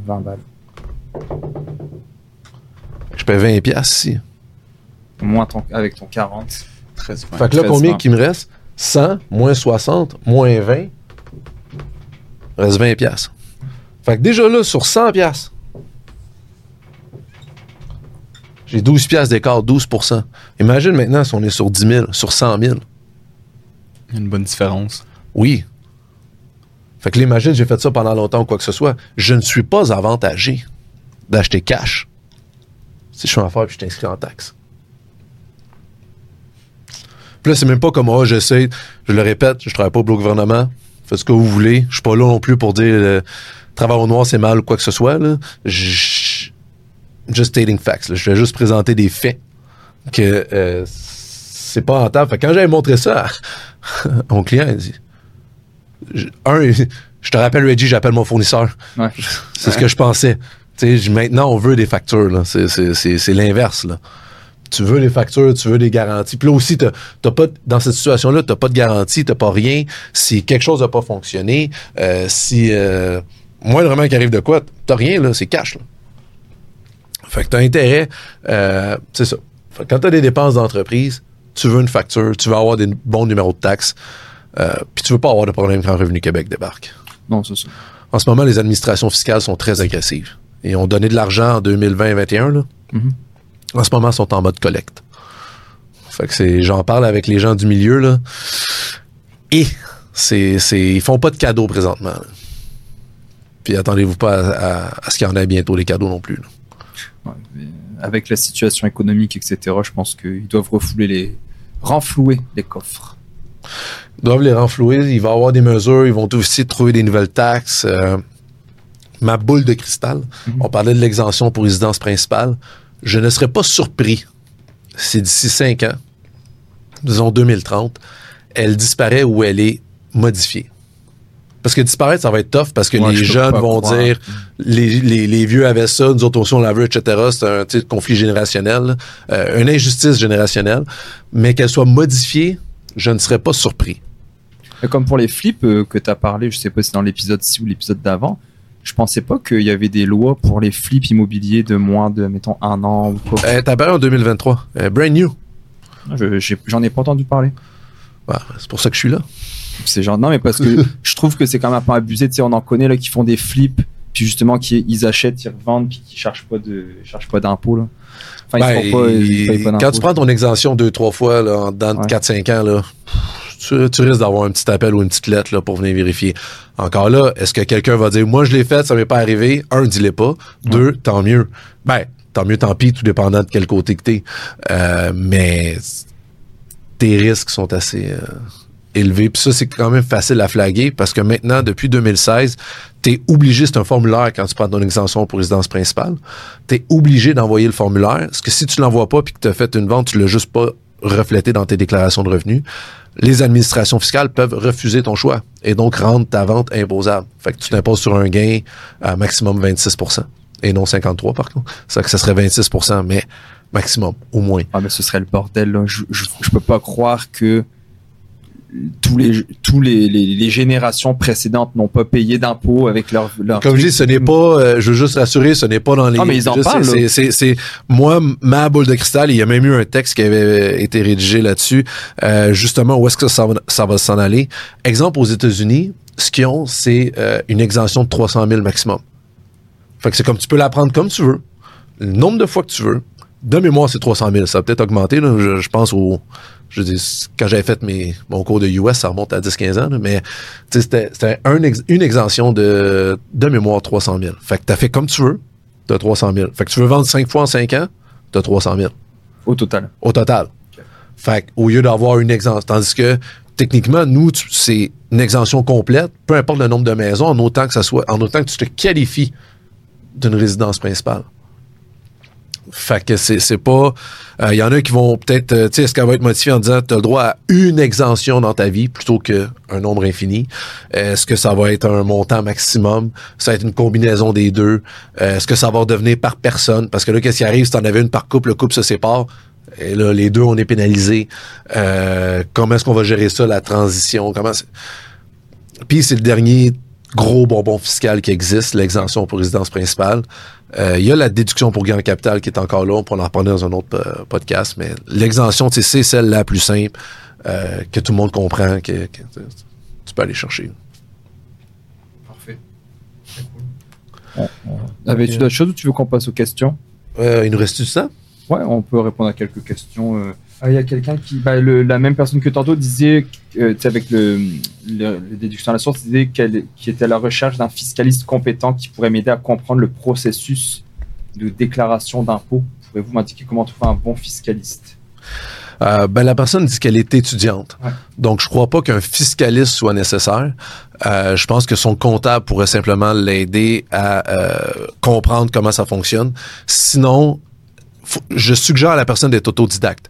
20 balles. Je paye 20 pièces ici. Moins ton, avec ton 40. 13 Fait que là, combien qui me reste? 100, moins 60, moins 20. Il reste 20 piastres. Fait que déjà là, sur 100 piastres, j'ai 12 piastres d'écart, 12% Imagine maintenant si on est sur 10 000, sur 100 000. Une bonne différence. Oui. Fait que là, imagine, j'ai fait ça pendant longtemps ou quoi que ce soit. Je ne suis pas avantagé d'acheter cash si je suis en affaires et je t'inscris en taxe. Puis là, c'est même pas comme, oh, j'essaie, je le répète, je travaille pas pour le gouvernement, faites ce que vous voulez. Je suis pas là non plus pour dire, euh, travail au noir, c'est mal ou quoi que ce soit, là. Just stating facts. Je vais juste présenter des faits que euh, c'est pas rentable. Fait que quand j'avais montré ça mon client, il dit, un, je te rappelle, Reggie, j'appelle mon fournisseur. Ouais. C'est ce que je pensais. Maintenant, on veut des factures. là. C'est- C'est c'est- c'est l'inverse. là. Tu veux des factures, tu veux des garanties. Puis là aussi, t'as- t'as pas, dans cette situation-là, tu n'as pas de garantie, tu pas rien. Si quelque chose n'a pas fonctionné, euh, si euh, moi, vraiment, qu'il arrive de quoi, tu rien, là, c'est cash. Là. Fait que tu as intérêt, euh, c'est ça. Fait que quand tu as des dépenses d'entreprise, tu veux une facture, tu veux avoir des bons numéros de taxes, euh, puis tu veux pas avoir de problème quand Revenu Québec débarque. Non, c'est ça. En ce moment, les administrations fiscales sont très agressives. Et ont donné de l'argent en 2020-2021. là. Mhm. En ce moment, sont en mode collecte. Fait que c'est, j'en parle avec les gens du milieu, là. Et c'est, c'est, ils font pas de cadeaux présentement. là. Puis attendez-vous pas à, à- à ce qu'il y en ait bientôt des cadeaux non plus. là. Ouais, avec la situation économique, etc., je pense qu'ils doivent refouler les. renflouer les coffres. Ils doivent les renflouer. Il va y avoir des mesures. Ils vont aussi trouver des nouvelles taxes. Euh, ma boule de cristal. Mhm. On parlait de l'exemption pour résidence principale. Je ne serais pas surpris si d'ici 5 ans, disons 2030, elle disparaît ou elle est modifiée. Parce que disparaître, ça va être tough parce que Ouais, les je jeunes vont croire. dire les, les, les vieux avaient ça, nous autres aussi on la veut, etc. C'est un conflit générationnel. Euh, une injustice générationnelle. Mais qu'elle soit modifiée, je ne serais pas surpris. Comme pour les flips euh, que tu as parlé, je sais pas si c'est dans l'épisode 6 ou l'épisode d'avant, je pensais pas qu'il y avait des lois pour les flips immobiliers de moins de, mettons, un an ou quoi. Elle est apparue en 2023. Euh, brand new. Je- j'ai- J'en ai pas entendu parler. Ouais, c'est pour ça que je suis là. C'est genre, non, mais parce que je trouve que c'est quand même un peu abusé. Tu sais, on en connaît là qui font des flips, puis justement, qui ils achètent, ils revendent, puis qui cherchent pas de, cherchent pas d'impôts, là. Enfin, Ben, ils font pas, ils pas quand tu prends ton exemption deux, trois fois là, en dedans de Ouais. 4-5 ans, là, tu, tu risques d'avoir un petit appel ou une petite lettre là, pour venir vérifier. Encore là, est-ce que quelqu'un va dire Moi je l'ai fait, ça m'est pas arrivé? Un, dis-le pas. Deux, tant mieux. Ben, tant mieux, tant pis, tout dépendant de quel côté que t'es. Euh, mais tes risques sont assez euh, élevés. Puis ça, c'est quand même facile à flaguer parce que maintenant, depuis 2016, tu es obligé, c'est un formulaire quand tu prends ton exemption pour résidence principale, tu es obligé d'envoyer le formulaire. Parce que si tu l'envoies pas puis que tu as fait une vente, tu l'as juste pas reflété dans tes déclarations de revenus, les administrations fiscales peuvent refuser ton choix et donc rendre ta vente imposable. Fait que tu t'imposes sur un gain à maximum 26% et non 53 par contre. Ça que ça serait 26% mais maximum, au moins. Ah, mais ce serait le bordel, là. Je, je, je peux pas croire que tous les, tous les, les, les générations précédentes n'ont pas payé d'impôts avec leur, leur Comme je dis, ce n'est pas, euh, je veux juste rassurer, ce n'est pas dans les. Ah, mais ils en parlent. C'est, c'est, c'est- moi, ma boule de cristal, il y a même eu un texte qui avait été rédigé là-dessus, euh, justement, où est-ce que ça va, ça va s'en aller. Exemple, aux États-Unis, ce qu'ils ont, c'est euh, une exemption de 300 000 maximum. Fait que c'est comme tu peux la prendre comme tu veux, le nombre de fois que tu veux. De mémoire, c'est 300 000. Ça a peut-être augmenté, là. Je, je pense au. Je dis, quand j'avais fait mes, mon cours de US, ça remonte à 10-15 ans, là, mais tu c'était, c'était un ex- une exemption de, de mémoire 300 000. Fait que t'as fait comme tu veux, t'as 300 000. Fait que tu veux vendre 5 fois en 5 ans, t'as 300 000 Au total. au total. Fait que, au lieu d'avoir une exemption, tandis que techniquement, nous, tu- c'est une exemption complète, peu importe le nombre de maisons, en autant que ça soit, en autant que tu te qualifies d'une résidence principale. Fait que c'est, pas. Il y en a qui vont peut-être. euh, tu sais, est-ce qu'elle va être modifiée en disant tu as le droit à une exemption dans ta vie plutôt qu'un nombre infini? Est-ce que ça va être un montant maximum? Ça va être une combinaison des deux? Euh, est-ce que ça va redevenir par personne? Parce que là, qu'est-ce qui arrive si tu en avais une par couple, le couple se sépare? Et là, les deux, on est pénalisés. Euh, comment est-ce qu'on va gérer ça, la transition? Comment Puis c'est le dernier gros bonbon fiscal qui existe, l'exemption pour résidence principale. Euh, Il y a la déduction pour gain en capital qui est encore là. On pourra en reparler dans un autre euh, podcast, mais l'exemption, tu sais, c'est celle la plus simple euh, que tout le monde comprend, que, que tu peux aller chercher. Parfait. Avais-tu d'autres choses ou tu veux qu'on passe aux questions? Euh, il nous reste du temps? Ouais, on peut répondre à quelques questions. Ah, Il y a quelqu'un qui, bah, le- la même personne que tantôt disait, euh, avec le, déductions à la source, disait qu'elle qui était à la recherche d'un fiscaliste compétent qui pourrait m'aider à comprendre le processus de déclaration d'impôt. Pouvez-vous m'indiquer comment trouver un bon fiscaliste? Euh, ben, la personne dit qu'elle est étudiante. Ouais. Donc, je crois pas qu'un fiscaliste soit nécessaire. Euh, je pense que son comptable pourrait simplement l'aider à euh, comprendre comment ça fonctionne. Sinon, faut- je suggère à la personne d'être autodidacte.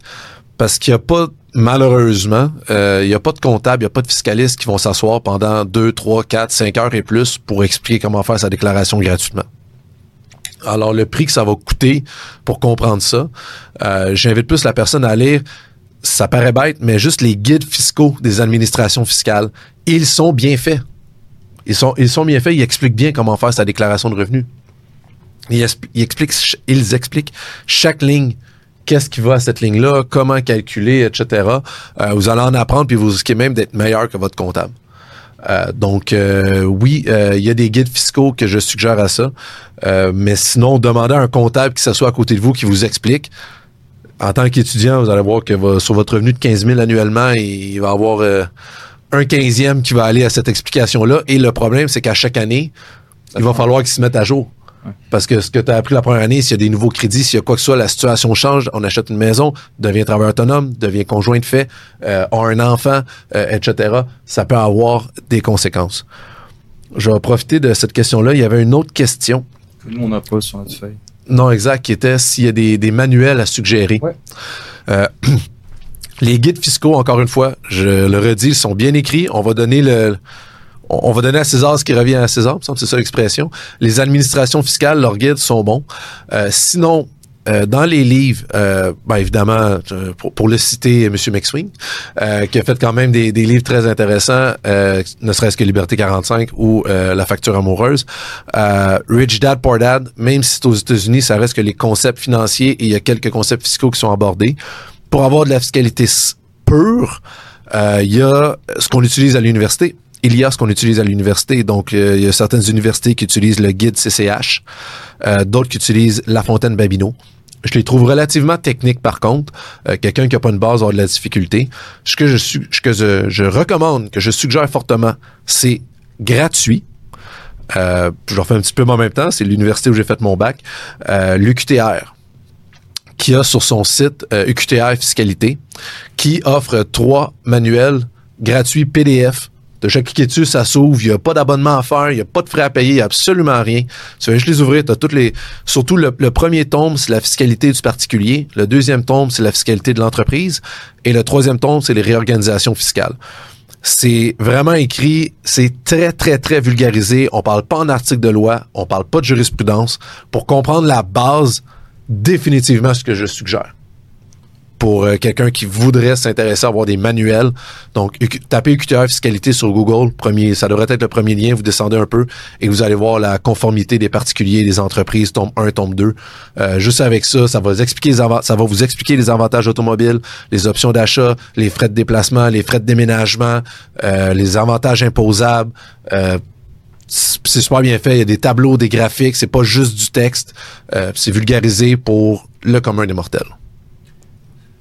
Parce qu'il n'y a pas, malheureusement, euh, il n'y a pas de comptable, il n'y a pas de fiscaliste qui vont s'asseoir pendant 2, 3, 4, 5 heures et plus pour expliquer comment faire sa déclaration gratuitement. Alors, le prix que ça va coûter pour comprendre ça, euh, j'invite plus la personne à lire, ça paraît bête, mais juste les guides fiscaux des administrations fiscales. Ils sont bien faits. Ils sont, ils sont bien faits, ils expliquent bien comment faire sa déclaration de revenus. Ils, ils expliquent, ils expliquent chaque ligne, qu'est-ce qui va à cette ligne-là, comment calculer, etc. Euh, vous allez en apprendre, puis vous risquez même d'être meilleur que votre comptable. Euh, donc, euh, oui, euh, il y a des guides fiscaux que je suggère à ça. Euh, mais sinon, demandez à un comptable qui s'assoit à côté de vous, qui vous explique. En tant qu'étudiant, vous allez voir que va- sur votre revenu de 15 000 annuellement, il va avoir euh, un quinzième qui va aller à cette explication-là. Et le problème, c'est qu'à chaque année, il va falloir qu'ils se mettent à jour. Parce que ce que tu as appris la première année, s'il y a des nouveaux crédits, s'il y a quoi que ce soit, la situation change, on achète une maison, devient travailleur autonome, devient conjoint de fait, euh, a un enfant, euh, etc. Ça peut avoir des conséquences. Je vais profiter de cette question-là. Il y avait une autre question. Que nous, on n'a pas sur notre feuille. Non, exact, qui était s'il y a des, des manuels à suggérer. Ouais. Euh, les guides fiscaux, encore une fois, je le redis, ils sont bien écrits. On va donner le. On va donner à César ce qui revient à César, c'est ça l'expression. Les administrations fiscales, leurs guides sont bons. Euh, sinon, euh, dans les livres, euh, ben évidemment, pour, le citer, M. McSween, euh, qui a fait quand même des, des livres très intéressants, euh, ne serait-ce que Liberté 45 ou euh, La facture amoureuse. Rich Dad Poor Dad, même si c'est aux États-Unis, ça reste que les concepts financiers et il y a quelques concepts fiscaux qui sont abordés. Pour avoir de la fiscalité pure, il y a ce qu'on utilise à l'université. Il y a ce qu'on utilise à l'université. Donc, euh, il y a certaines universités qui utilisent le guide CCH, euh, d'autres qui utilisent La Fontaine Babineau. Je les trouve relativement techniques, par contre. Euh, Quelqu'un qui n'a pas une base avoir de la difficulté. Ce que je, recommande, que je suggère fortement, c'est gratuit. Je leur fais un petit peu en même temps. C'est l'université où j'ai fait mon bac. L'UQTR qui a sur son site UQTR Fiscalité, qui offre trois manuels gratuits PDF. De chaque cliquer dessus, ça s'ouvre. Il n'y a pas d'abonnement à faire, il n'y a pas de frais à payer, il n'y a absolument rien. Tu vas juste les ouvrir, tu as toutes les. Surtout le, premier tome, c'est la fiscalité du particulier. Le deuxième tome, c'est la fiscalité de l'entreprise. Et le troisième tome, c'est les réorganisations fiscales. C'est vraiment écrit, c'est très, très, très vulgarisé. On parle pas en article de loi, on parle pas de jurisprudence. Pour comprendre la base, définitivement ce que je suggère. Pour euh, quelqu'un qui voudrait s'intéresser à avoir des manuels. Donc, tapez UQTR fiscalité sur Google. Premier, ça devrait être le premier lien. Vous descendez un peu et vous allez voir la conformité des particuliers des entreprises, tome 1, tome 2. Euh, juste avec ça, ça va, vous expliquer les avantages automobiles, les options d'achat, les frais de déplacement, les frais de déménagement, euh, les avantages imposables. Euh, c'est super bien fait. Il y a des tableaux, des graphiques. C'est pas juste du texte. C'est vulgarisé pour le commun des mortels.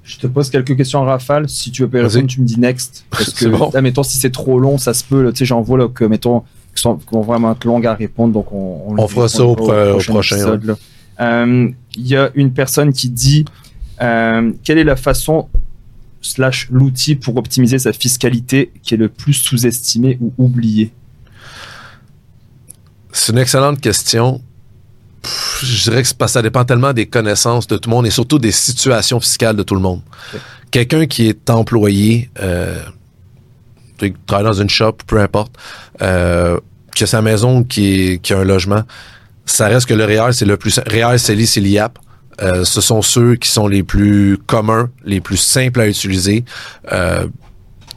Je te pose quelques questions en rafale. Si tu veux pas y répondre, tu me dis next. Parce que, bon. là, mettons, si c'est trop long, ça se peut. Tu sais, j'en vois là, que, mettons, qui vont vraiment être longues à répondre. Donc, on, On fera ça au prochain, là. Euh, Il y a une personne qui dit euh, quelle est la façon slash l'outil pour optimiser sa fiscalité qui est le plus sous-estimé ou oublié? C'est une excellente question. Pff, je dirais que ça dépend tellement des connaissances de tout le monde et surtout des situations fiscales de tout le monde. Quelqu'un qui est employé, euh, qui travaille dans une shop, peu importe, euh, qui a sa maison, qui, est- qui a un logement, ça reste que le REER, c'est le plus... REER, CELI, c'est l'IAP. Euh, ce sont ceux qui sont les plus communs, les plus simples à utiliser. Euh,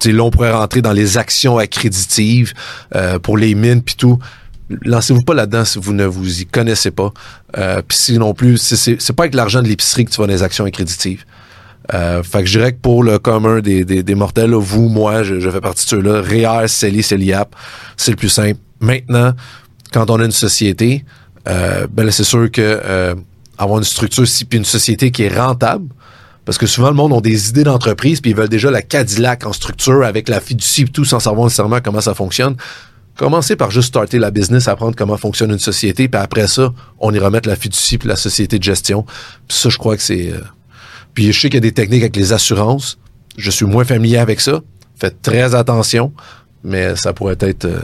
là, on pourrait rentrer dans les actions accréditives euh, pour les mines puis tout. Lancez-vous pas là-dedans si vous ne vous y connaissez pas. Euh, puis si non plus, c'est- pas avec l'argent de l'épicerie que tu vas dans les actions accréditives. Euh, fait que je dirais que pour le commun des, des, des mortels, là, vous, moi, je, je fais partie de ceux-là. REER, CELI, CELIAP, c'est le plus simple. Maintenant, quand on a une société, euh, ben c'est sûr que euh, avoir une structure, puis une société qui est rentable, Parce que souvent, le monde ont des idées d'entreprise, puis ils veulent déjà la Cadillac en structure avec la fiducie et tout, sans savoir nécessairement comment ça fonctionne. Commencez par juste starter la business, apprendre comment fonctionne une société, puis après ça, on y remettre la fiducie puis la société de gestion. Puis ça, je crois que c'est... euh, Puis je sais qu'il y a des techniques avec les assurances. Je suis moins familier avec ça. Faites très attention, mais ça pourrait être euh,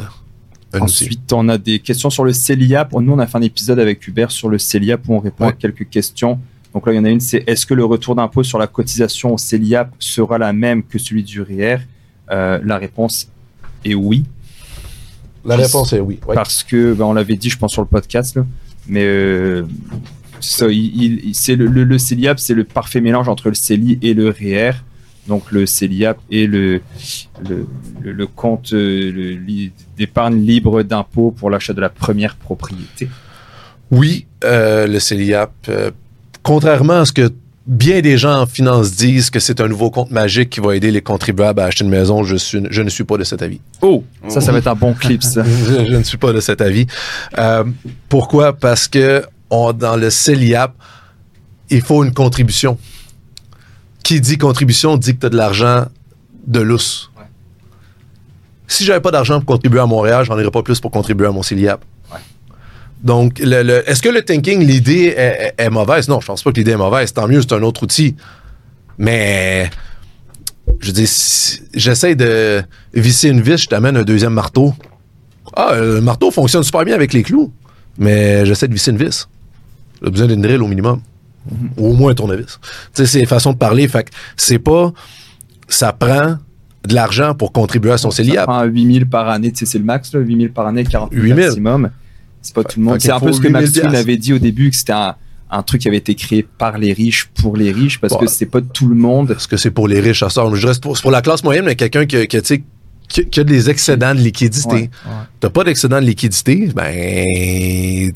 un outil. Ensuite, on a des questions sur le CELIAP. Nous, on a fait un épisode avec Hubert sur le CELIAP où on répond à quelques questions. Donc là, il y en a une, c'est est-ce que le retour d'impôt sur la cotisation au CELIAP sera la même que celui du REER Euh, La réponse est oui, La réponse est oui. Ouais. parce que ben, on l'avait dit, je pense, sur le podcast. là. mais euh, ça, il- il- c'est le, le, le CELIAP, c'est le parfait mélange entre le CELI et le REER. Donc le CELIAP et le, le, compte euh, d'épargne libre d'impôt pour l'achat de la première propriété. Oui, euh, le CELIAP, euh, contrairement à ce que bien des gens en finance disent que c'est un nouveau compte magique qui va aider les contribuables à acheter une maison, je, suis, je ne suis pas de cet avis. Oh, ça, ça va être un bon clip, ça. je, je ne suis pas de cet avis. Euh, pourquoi? Parce que on, dans le CELIAP, il faut une contribution. Qui dit contribution dit que tu as de l'argent de lousse. Ouais. Si j'avais pas d'argent pour contribuer à Montréal, j'en aurais pas plus pour contribuer à mon CELIAP. Donc, le- le- est-ce que le thinking, l'idée est, est- est mauvaise? Non, je pense pas que l'idée est mauvaise. Tant mieux, c'est un autre outil. Mais, je dis, si j'essaie de visser une vis, je t'amène un deuxième marteau. Ah, le marteau fonctionne super bien avec les clous, mais j'essaie de visser une vis. J'ai besoin d'une drill au minimum. Ou au moins un tournevis. Tu sais, c'est une façon de parler. Fait que c'est pas. Ça prend de l'argent pour contribuer à son Ça CELIAP. prend 8000 par année, tu sais, c'est le max, là, 8000 par année, 40 000 8000. maximum. C'est pas tout le Fait monde. qu'il C'est un peu ce que 8000 Maxwell avait dit au début, que c'était un, un truc qui avait été créé par les riches pour les riches, parce que Ouais. c'est pas tout le monde. Parce que c'est pour les riches à ça. Je reste pour, c'est pour la classe moyenne, mais quelqu'un qui, a- qui, a, tu sais, qui, qui a des excédents de liquidité. Ouais, ouais. T'as pas d'excédent de liquidité, ben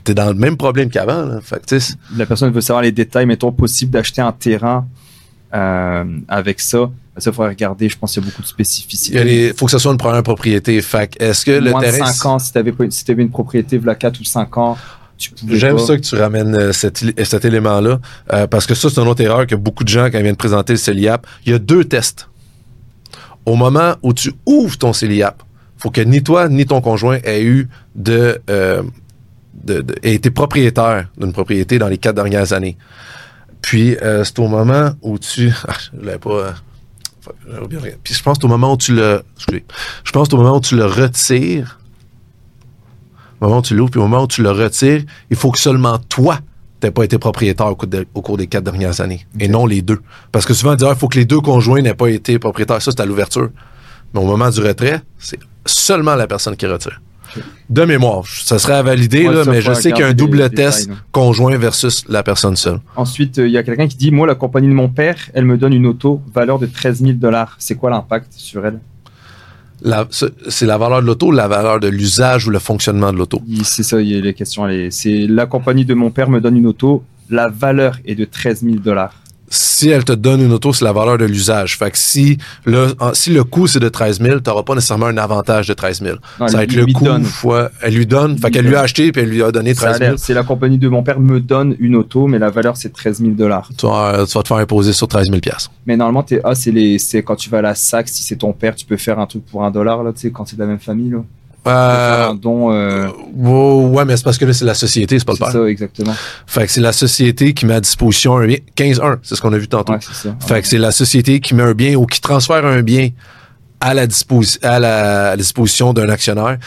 t'es dans le même problème qu'avant. La personne veut savoir les détails, mettons, possible d'acheter un terrain euh, avec ça. Ça, il faudrait regarder, je pense qu'il y a beaucoup de il spécificités. les- faut que ce soit une première propriété. Fait est-ce que le Moins de terrain 5 ans, si tu avais, si t'avais une propriété, voilà 4 ou 5 ans, J'aime ça que tu ramènes euh, cet, il- cet élément-là, euh, parce que ça, c'est une autre erreur que beaucoup de gens, quand ils viennent présenter le CELIAP, il y a deux tests. Au moment où tu ouvres ton CELIAP, faut que ni toi ni ton conjoint aient eu de, euh, de, de- aient été propriétaire d'une propriété dans les quatre dernières années. Puis euh, c'est au moment où tu, ah, je l'avais pas. Puis je pense que c'est au moment où tu le, excusez, je pense que c'est au moment où tu le retires au moment où tu l'ouvres, puis au moment où tu le retires, il faut que seulement toi, t'aies pas été propriétaire au cours, de- au cours des quatre dernières années, et non les deux. Parce que souvent, on dit, Ah, il faut que les deux conjoints n'aient pas été propriétaires. Ça, c'est à l'ouverture. Mais au moment du retrait, c'est seulement la personne qui retire. De mémoire, ça serait à valider, Ouais, là, ça, mais je sais qu'il y a un double les test conjoint versus la personne seule. Ensuite, euh, il y a quelqu'un qui dit Moi, la compagnie de mon père, elle me donne une auto, valeur de 13 000 dollars. C'est quoi l'impact sur elle? C'est la valeur de l'auto, ou la valeur de l'usage ou le fonctionnement de l'auto? C'est ça, il y a les questions. C'est la compagnie de mon père me donne une auto, la valeur est de 13 000 dollars. Si elle te donne une auto, c'est la valeur de l'usage. Fait que si le, si le coût c'est de 13 000, t'auras pas nécessairement un avantage de 13 000. ça va être le coût donne. fois, elle lui donne, fait qu'elle lui a acheté puis elle lui a donné Ça a 13 000. l'air- C'est la compagnie de mon père me donne une auto, mais la valeur c'est 13 000 dollars. Tu vas, tu vas te faire imposer sur 13 000 piastres. Mais normalement, t'es- ah, c'est les, c'est quand tu vas à la SAC, si c'est ton père, tu peux faire un truc pour un dollar là, tu sais, quand c'est de la même famille là. Euh, don. euh, oh, ouais, mais c'est parce que là, c'est la société, c'est pas le c'est père. ça, exactement. Fait que c'est la société qui met à disposition un bien. 15-1, c'est ce qu'on a vu tantôt. Ouais, c'est ça. Fait que c'est la société qui met un bien ou qui transfère un bien à la, disposi- à la, à la disposition d'un actionnaire.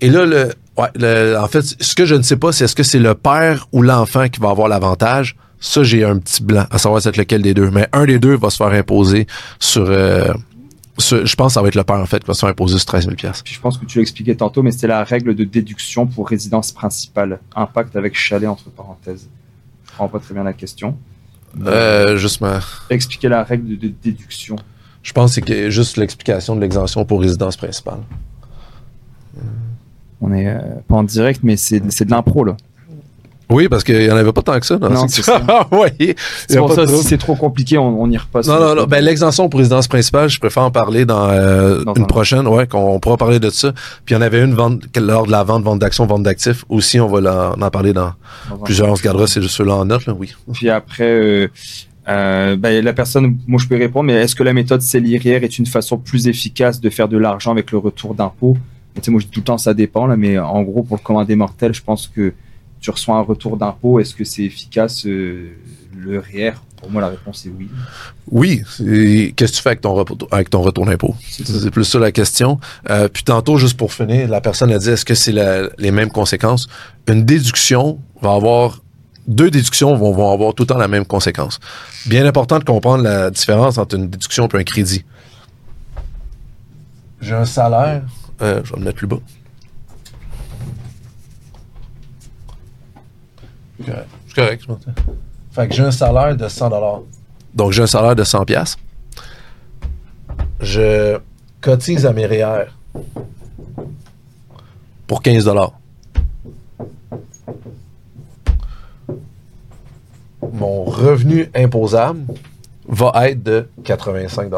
Et là, le, ouais, le- en fait, ce que je ne sais pas, c'est est-ce que c'est le père ou l'enfant qui va avoir l'avantage? Ça, j'ai un petit blanc, à savoir c'est lequel des deux. Mais un des deux va se faire imposer sur... euh, je pense que ça va être le père, en fait, qui va se faire imposer sur 13 000 piastres. Puis je pense que tu l'expliquais tantôt, mais c'était la règle de déduction pour résidence principale. Impact avec chalet entre parenthèses. Je comprends pas très bien la question. Euh, juste ma- Expliquer la règle de, déduction. Je pense que c'est juste l'explication de l'exemption pour résidence principale. On est euh, pas en direct, mais c'est c'est de l'impro là. Oui, parce qu'il n'y en avait pas tant que ça. Dans Non, ce- c'est ça. Ouais, C'est pour ça, si c'est trop compliqué, on, on y repasse. Non, non, non. Ben, l'exemption pour résidence principale, je préfère en parler dans, euh, Dans une un- prochaine, ouais, qu'on pourra parler de ça. Puis il y en avait une vente, lors de la vente, vente d'actions, vente d'actifs. Aussi, on va en, parler dans plusieurs. On se gardera ceux-là en note, là, oui. Puis après, euh, Euh, ben, la personne, moi je peux répondre, mais est-ce que la méthode CELIRIère est une façon plus efficace de faire de l'argent avec le retour d'impôt Tu sais, Moi je dis tout le temps ça dépend, là, mais en gros pour le commandé mortel, je pense que tu reçois un retour d'impôt. Est-ce que c'est efficace euh, le REER Pour moi la réponse est oui. Oui. Qu'est-ce que tu fais avec ton, repos- avec ton retour d'impôt? C'est plus ça la question. Euh, puis tantôt, juste pour finir, la personne a dit est-ce que c'est les mêmes conséquences? Une déduction va avoir. Deux déductions vont, vont avoir tout le temps la même conséquence. Bien important de comprendre la différence entre une déduction et un crédit. J'ai un salaire. euh, je vais me mettre plus bas. Correct. C'est correct, je m'entends. Fait que j'ai un salaire de 100 Donc, j'ai un salaire de 100 pièces. Je cotise à mes REER pour 15 Mon revenu imposable va être de 85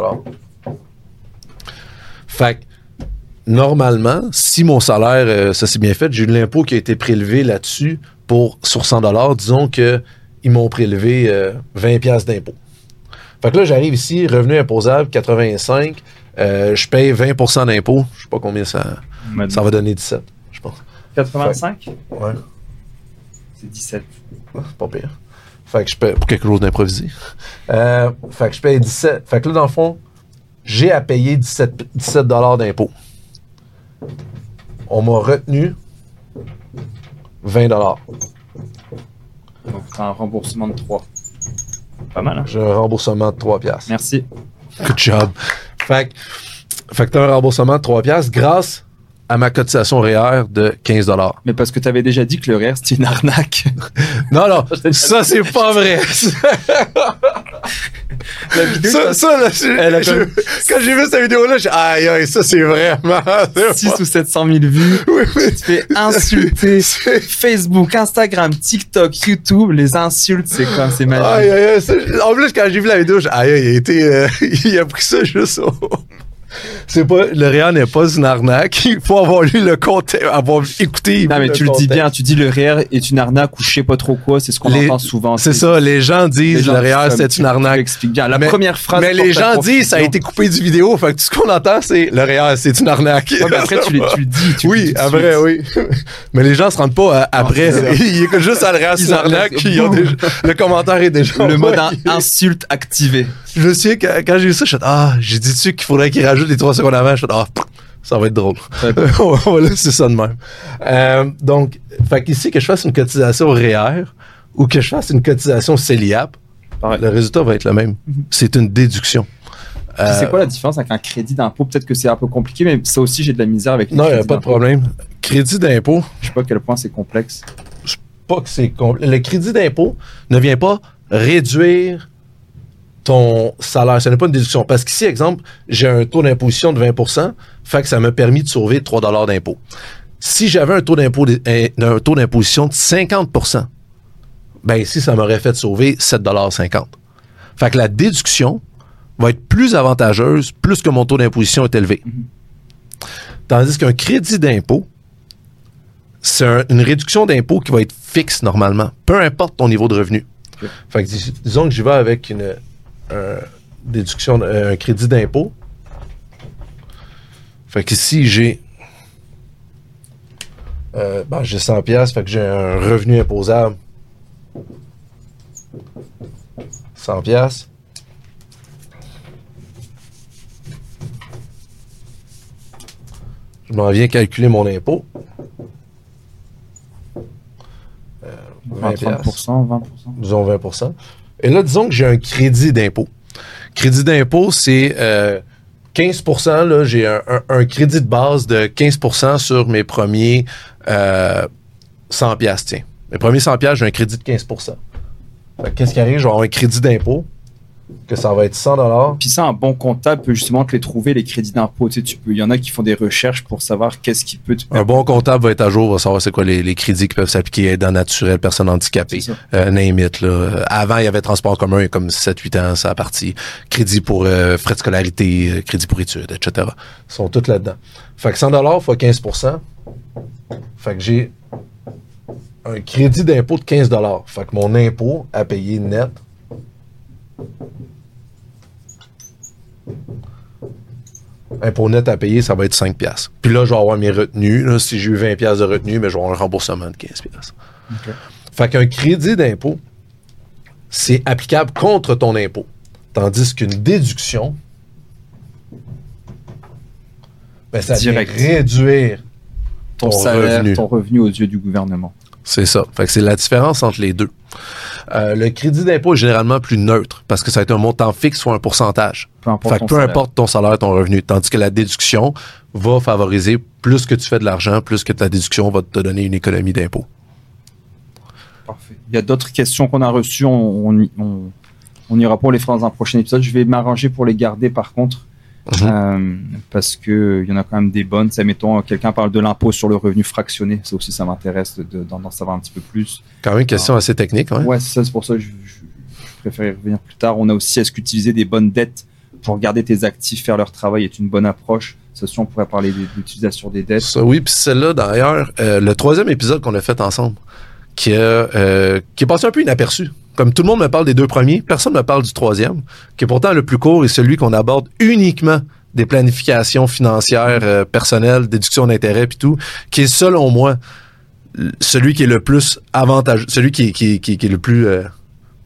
Fait que, normalement, si mon salaire, euh, ça s'est bien fait, j'ai eu de l'impôt qui a été prélevé là-dessus pour sur 100 disons que ils m'ont prélevé euh, 20 pièces d'impôt. Fait que là, j'arrive ici, revenu imposable 85, euh, je paye 20% d'impôt. Je sais pas combien ça, ça va donner 17, je pense. 85 Ouais, C'est 17. c'est pas pire. Fait que je paye pour quelque chose d'improvisé. Euh, fait que je paye 17. Fait que là, dans le fond, j'ai à payer 17, 17 d'impôt. On m'a retenu 20 Donc tu as un remboursement de 3. Pas mal, hein? J'ai un remboursement de 3 piastres. Merci. Good job. Fait que, fait que t'as un remboursement de 3 piastres grâce à ma cotisation REER de 15 Mais parce que tu avais déjà dit que le REER c'était une arnaque. Non, non, ça c'est pas vrai. La vidéo, ça, ça, là, Elle a comme- quand j'ai vu cette vidéo-là, j'ai aïe, aïe, ça c'est vraiment. c'est 6 pas- ou 700 000 vues. Oui, mais Tu te fais insulter. Facebook, Instagram, TikTok, YouTube, les insultes, c'est quoi? C'est magique. Aïe, aïe, aïe, ça- en plus, quand j'ai vu la vidéo, j'ai aïe, aïe, il a été, euh, il a pris ça juste au. C'est pas, le REER n'est pas une arnaque. Il faut avoir lu le contexte, avoir écouté. Non, mais tu le dis bien, tu dis le REER est une arnaque ou je sais pas trop quoi, c'est ce qu'on Les- entend souvent. C'est ça, les gens Les disent gens le REER c'est tu- une Tu arnaque. l'expliques bien. La Mais- première phrase. Mais les gens disent ça a été coupé du vidéo, fait que tout ce qu'on entend c'est le REER c'est une arnaque. Ouais, mais après, tu, le- tu le dis. Tu oui, après, oui. Mais les gens se rendent pas euh, après. ça. Ils écoutent juste à le REER c'est une arnaque. ils ont déjà- le commentaire est déjà. Le mode insulte activé. Je que quand j'ai vu ça, je ah, j'ai dit dessus qu'il faudrait qu'il rajoute les trois secondes avant. Je suis ah, ça va être drôle. On va laisser ça de même. Euh, donc, fait qu'ici, que je fasse une cotisation REER ou que je fasse une cotisation CELIAP, le résultat va être le même. C'est une déduction. Puis Euh, C'est quoi la différence avec un crédit d'impôt? Peut-être que c'est un peu compliqué, mais ça aussi, j'ai de la misère avec les Non, il n'y a pas de problème. Crédit d'impôt, Je sais pas à quel point c'est complexe. pas que c'est compl- Le crédit d'impôt ne vient pas réduire ton salaire. Ce n'est pas une déduction. Parce qu'ici, exemple, j'ai un taux d'imposition de 20% fait que ça m'a permis de sauver 3 d'impôt. Si j'avais un taux d'impôt un, taux d'imposition de 50% ben ici, ça m'aurait fait sauver 7,50 Fait que la déduction va être plus avantageuse plus que mon taux d'imposition est élevé. Tandis qu'un crédit d'impôt, c'est un- une réduction d'impôt qui va être fixe normalement, peu importe ton niveau de revenu. Fait que dis- disons que j'y vais avec une un déduction, d- un crédit d'impôt. Fait que si j'ai euh, ben, j'ai 100 pièces, fait que j'ai un revenu imposable 100 pièces. Je m'en viens calculer mon impôt. Euh, 20 piastres 30%, 20%. disons 20 Et là, disons que j'ai un crédit d'impôt. Crédit d'impôt, c'est euh, 15% là, j'ai un, crédit de base de 15% sur mes premiers euh, 100 piastres, tiens. Mes premiers 100 piastres, j'ai un crédit de 15 Fait que Qu'est-ce qui arrive? Je vais avoir un crédit d'impôt, que ça va être 100 Puis ça, un bon comptable peut justement te les trouver, les crédits d'impôt. Tu sais, tu peux, il y en a qui font des recherches pour savoir qu'est-ce qui peut te Un bon comptable va être à jour, va savoir c'est quoi les, les crédits qui peuvent s'appliquer aidant naturel, personnes handicapées. C'est ça. euh, name it, là. Avant, il y avait transport commun, il y a comme 7-8 ans, ça a parti. Crédit pour euh, frais de scolarité, euh, crédit pour études, etc. Ils sont tous là-dedans. Fait que 100 fois 15% Fait que j'ai un crédit d'impôt de 15 Fait que mon impôt à payer net Impôt net à payer, ça va être 5 piastres. Puis là, je vais avoir mes retenues. là. si j'ai eu 20 piastres de retenue, mais je vais avoir un remboursement de 15 piastres. Fait qu'un crédit d'impôt, c'est applicable contre ton impôt. Tandis qu'une déduction, ben, ça vient Direct. réduire Ton, Ton salaire, revenu. ton revenu aux yeux du gouvernement. C'est ça. Fait que c'est la différence entre les deux. Euh, le crédit d'impôt est généralement plus neutre parce que ça va être un montant fixe ou un pourcentage. Peu importe Fait que ton peu salaire. importe ton salaire, ton revenu. Tandis que la déduction va favoriser plus que tu fais de l'argent, plus que ta déduction va te donner une économie d'impôt. Parfait. Il y a d'autres questions qu'on a reçues. On, on, on- on ira pour les faire dans un prochain épisode. Je vais m'arranger pour les garder par contre. Mhm. Euh, parce que il y en a quand même des bonnes. Ça, mettons, quelqu'un parle de l'impôt sur le revenu fractionné. Ça aussi, ça m'intéresse de- de- d'en savoir un petit peu plus. Quand même une question assez technique. hein? Ouais, c'est c'est pour ça que je, je, y revenir plus tard. On a aussi, est-ce qu'utiliser des bonnes dettes pour garder tes actifs, faire leur travail est une bonne approche? Ça aussi, on pourrait parler des- de l'utilisation des dettes. Ça, oui, puis celle-là, d'ailleurs, euh, le troisième épisode qu'on a fait ensemble, qui, euh, qui est passé un peu inaperçu. Comme tout le monde me parle des deux premiers, personne ne me parle du troisième, qui est pourtant le plus court et celui qu'on aborde uniquement des planifications financières euh, personnelles, déduction d'intérêts puis tout, qui est selon moi celui qui est le plus avantageux, celui qui, est- qui, qui, qui est le plus, euh,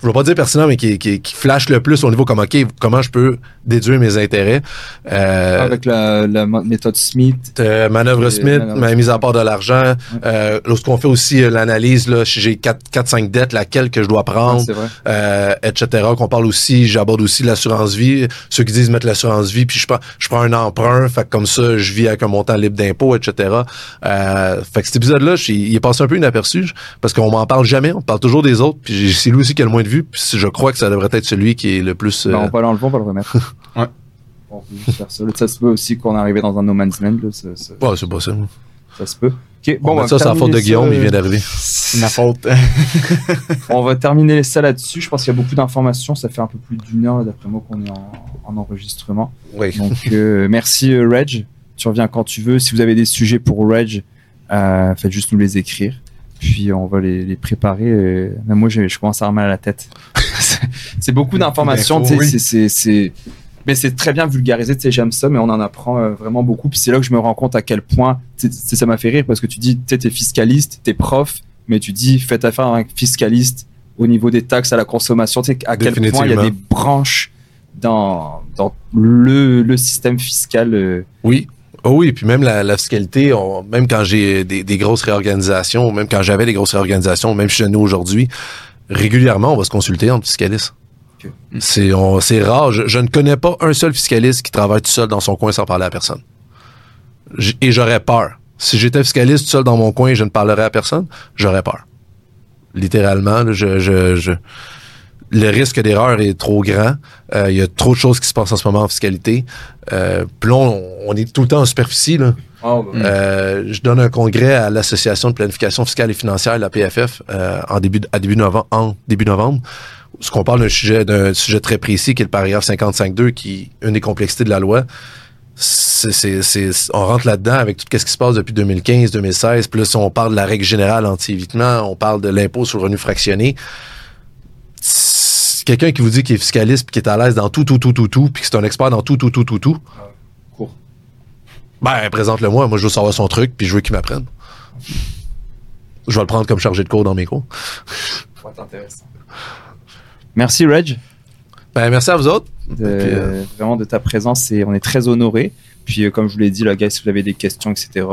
je vais pas dire pertinent, mais qui, qui, qui flash le plus au niveau comme, OK, comment je peux déduire mes intérêts. Euh, Avec la, la méthode Smith. euh, manœuvre Smith, manœuvre ma mise à part de l'argent. Euh, lorsqu'on fait aussi euh, l'analyse, là, si j'ai 4-5 dettes, laquelle que je dois prendre, c'est vrai. euh, etc. Qu'on parle aussi, j'aborde aussi l'assurance vie. Ceux qui disent mettre l'assurance vie, puis je prends, je prends un emprunt, fait que comme ça, je vis avec un montant libre d'impôt, etc. Euh, fait que cet épisode-là, il est passé un peu inaperçu parce qu'on m'en parle jamais, on parle toujours des autres. Puis c'est lui aussi qui a le moins de puis je crois que ça devrait être celui qui est le plus. Euh, on va l'enlever, on va le remettre. Ouais. On peut juste faire ça. Là, Ça se peut aussi qu'on est arrivé dans un no man's land. Là, ça, ça- ouais, c'est possible. ça se peut. Bon, on va ça, c'est la faute de terminer Guillaume, ça, il vient d'arriver. C'est ma faute. On va terminer ça là-dessus. Je pense qu'il y a beaucoup d'informations. Ça fait un peu plus d'une heure, d'après moi, qu'on est en, en enregistrement. Oui. Donc, euh, merci, euh, Reg. Tu reviens quand tu veux. Si vous avez des sujets pour Reg, euh, faites juste nous les écrire. Puis, on va les, les préparer. euh, même moi, je, je commence à avoir mal à la tête. C'est- beaucoup d'informations. tu oui. c'est- Mais c'est très bien vulgarisé. Tu sais, j'aime ça, mais on en apprend euh, vraiment beaucoup. Puis, c'est là que je me rends compte à quel point. tu tu ça m'a fait rire parce que tu dis, tu t'es fiscaliste, t'es prof, mais tu dis, faites affaire à un fiscaliste au niveau des taxes à la consommation. Tu sais, à quel point il y a des branches dans, dans le, le système fiscal. euh, Oui. Oh oui, puis même la, la fiscalité, on- même quand j'ai des, des grosses réorganisations, même quand j'avais des grosses réorganisations, même chez nous aujourd'hui, régulièrement, on va se consulter entre fiscalistes. Ok. C'est on- c'est rare. Je, je ne connais pas un seul fiscaliste qui travaille tout seul dans son coin sans parler à personne. J- Et j'aurais peur. Si j'étais fiscaliste tout seul dans mon coin et je ne parlerais à personne, j'aurais peur. Littéralement, là, je, je, je- le risque d'erreur est trop grand. Euh, Il y a trop de choses qui se passent en ce moment en fiscalité. Euh, puis là, on, on est tout le temps en superficie. Là. Euh, je donne un congrès à l'Association de planification fiscale et financière, la PFF, euh, en début, à début novembre, en début novembre. Ce qu'on parle d'un sujet, d'un sujet très précis qui est le paragraphe 55.2, qui est une des complexités de la loi. On rentre là-dedans avec tout ce qui se passe depuis 2015, 2016. Puis là, si on parle de la règle générale anti-évitement, on parle de l'impôt sur le revenu fractionné. Quelqu'un qui vous dit qu'il est fiscaliste puis qui est à l'aise dans tout, tout, tout, tout, tout, puis que c'est un expert dans tout, tout, tout, tout, tout. Ben, présente-le moi. Moi, je veux savoir son truc, puis je veux qu'il m'apprenne. Je vais le prendre comme chargé de cours dans mes cours. Ça va être intéressant. Merci, Reg. Ben, merci à vous autres. de- Puis, euh, vraiment de ta présence et on est très honorés. Puis euh, comme je vous l'ai dit, là, gars, si vous avez des questions, etc.,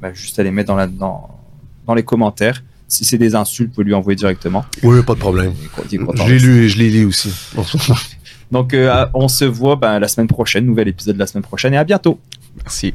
bah, juste à les mettre dans, la, dans, dans les commentaires. Si c'est des insultes, vous pouvez lui envoyer directement. Oui, pas de problème. Je l'ai de lu et je l'ai lu aussi. Donc euh, on se voit ben, la semaine prochaine, nouvel épisode la semaine prochaine et à bientôt. Merci.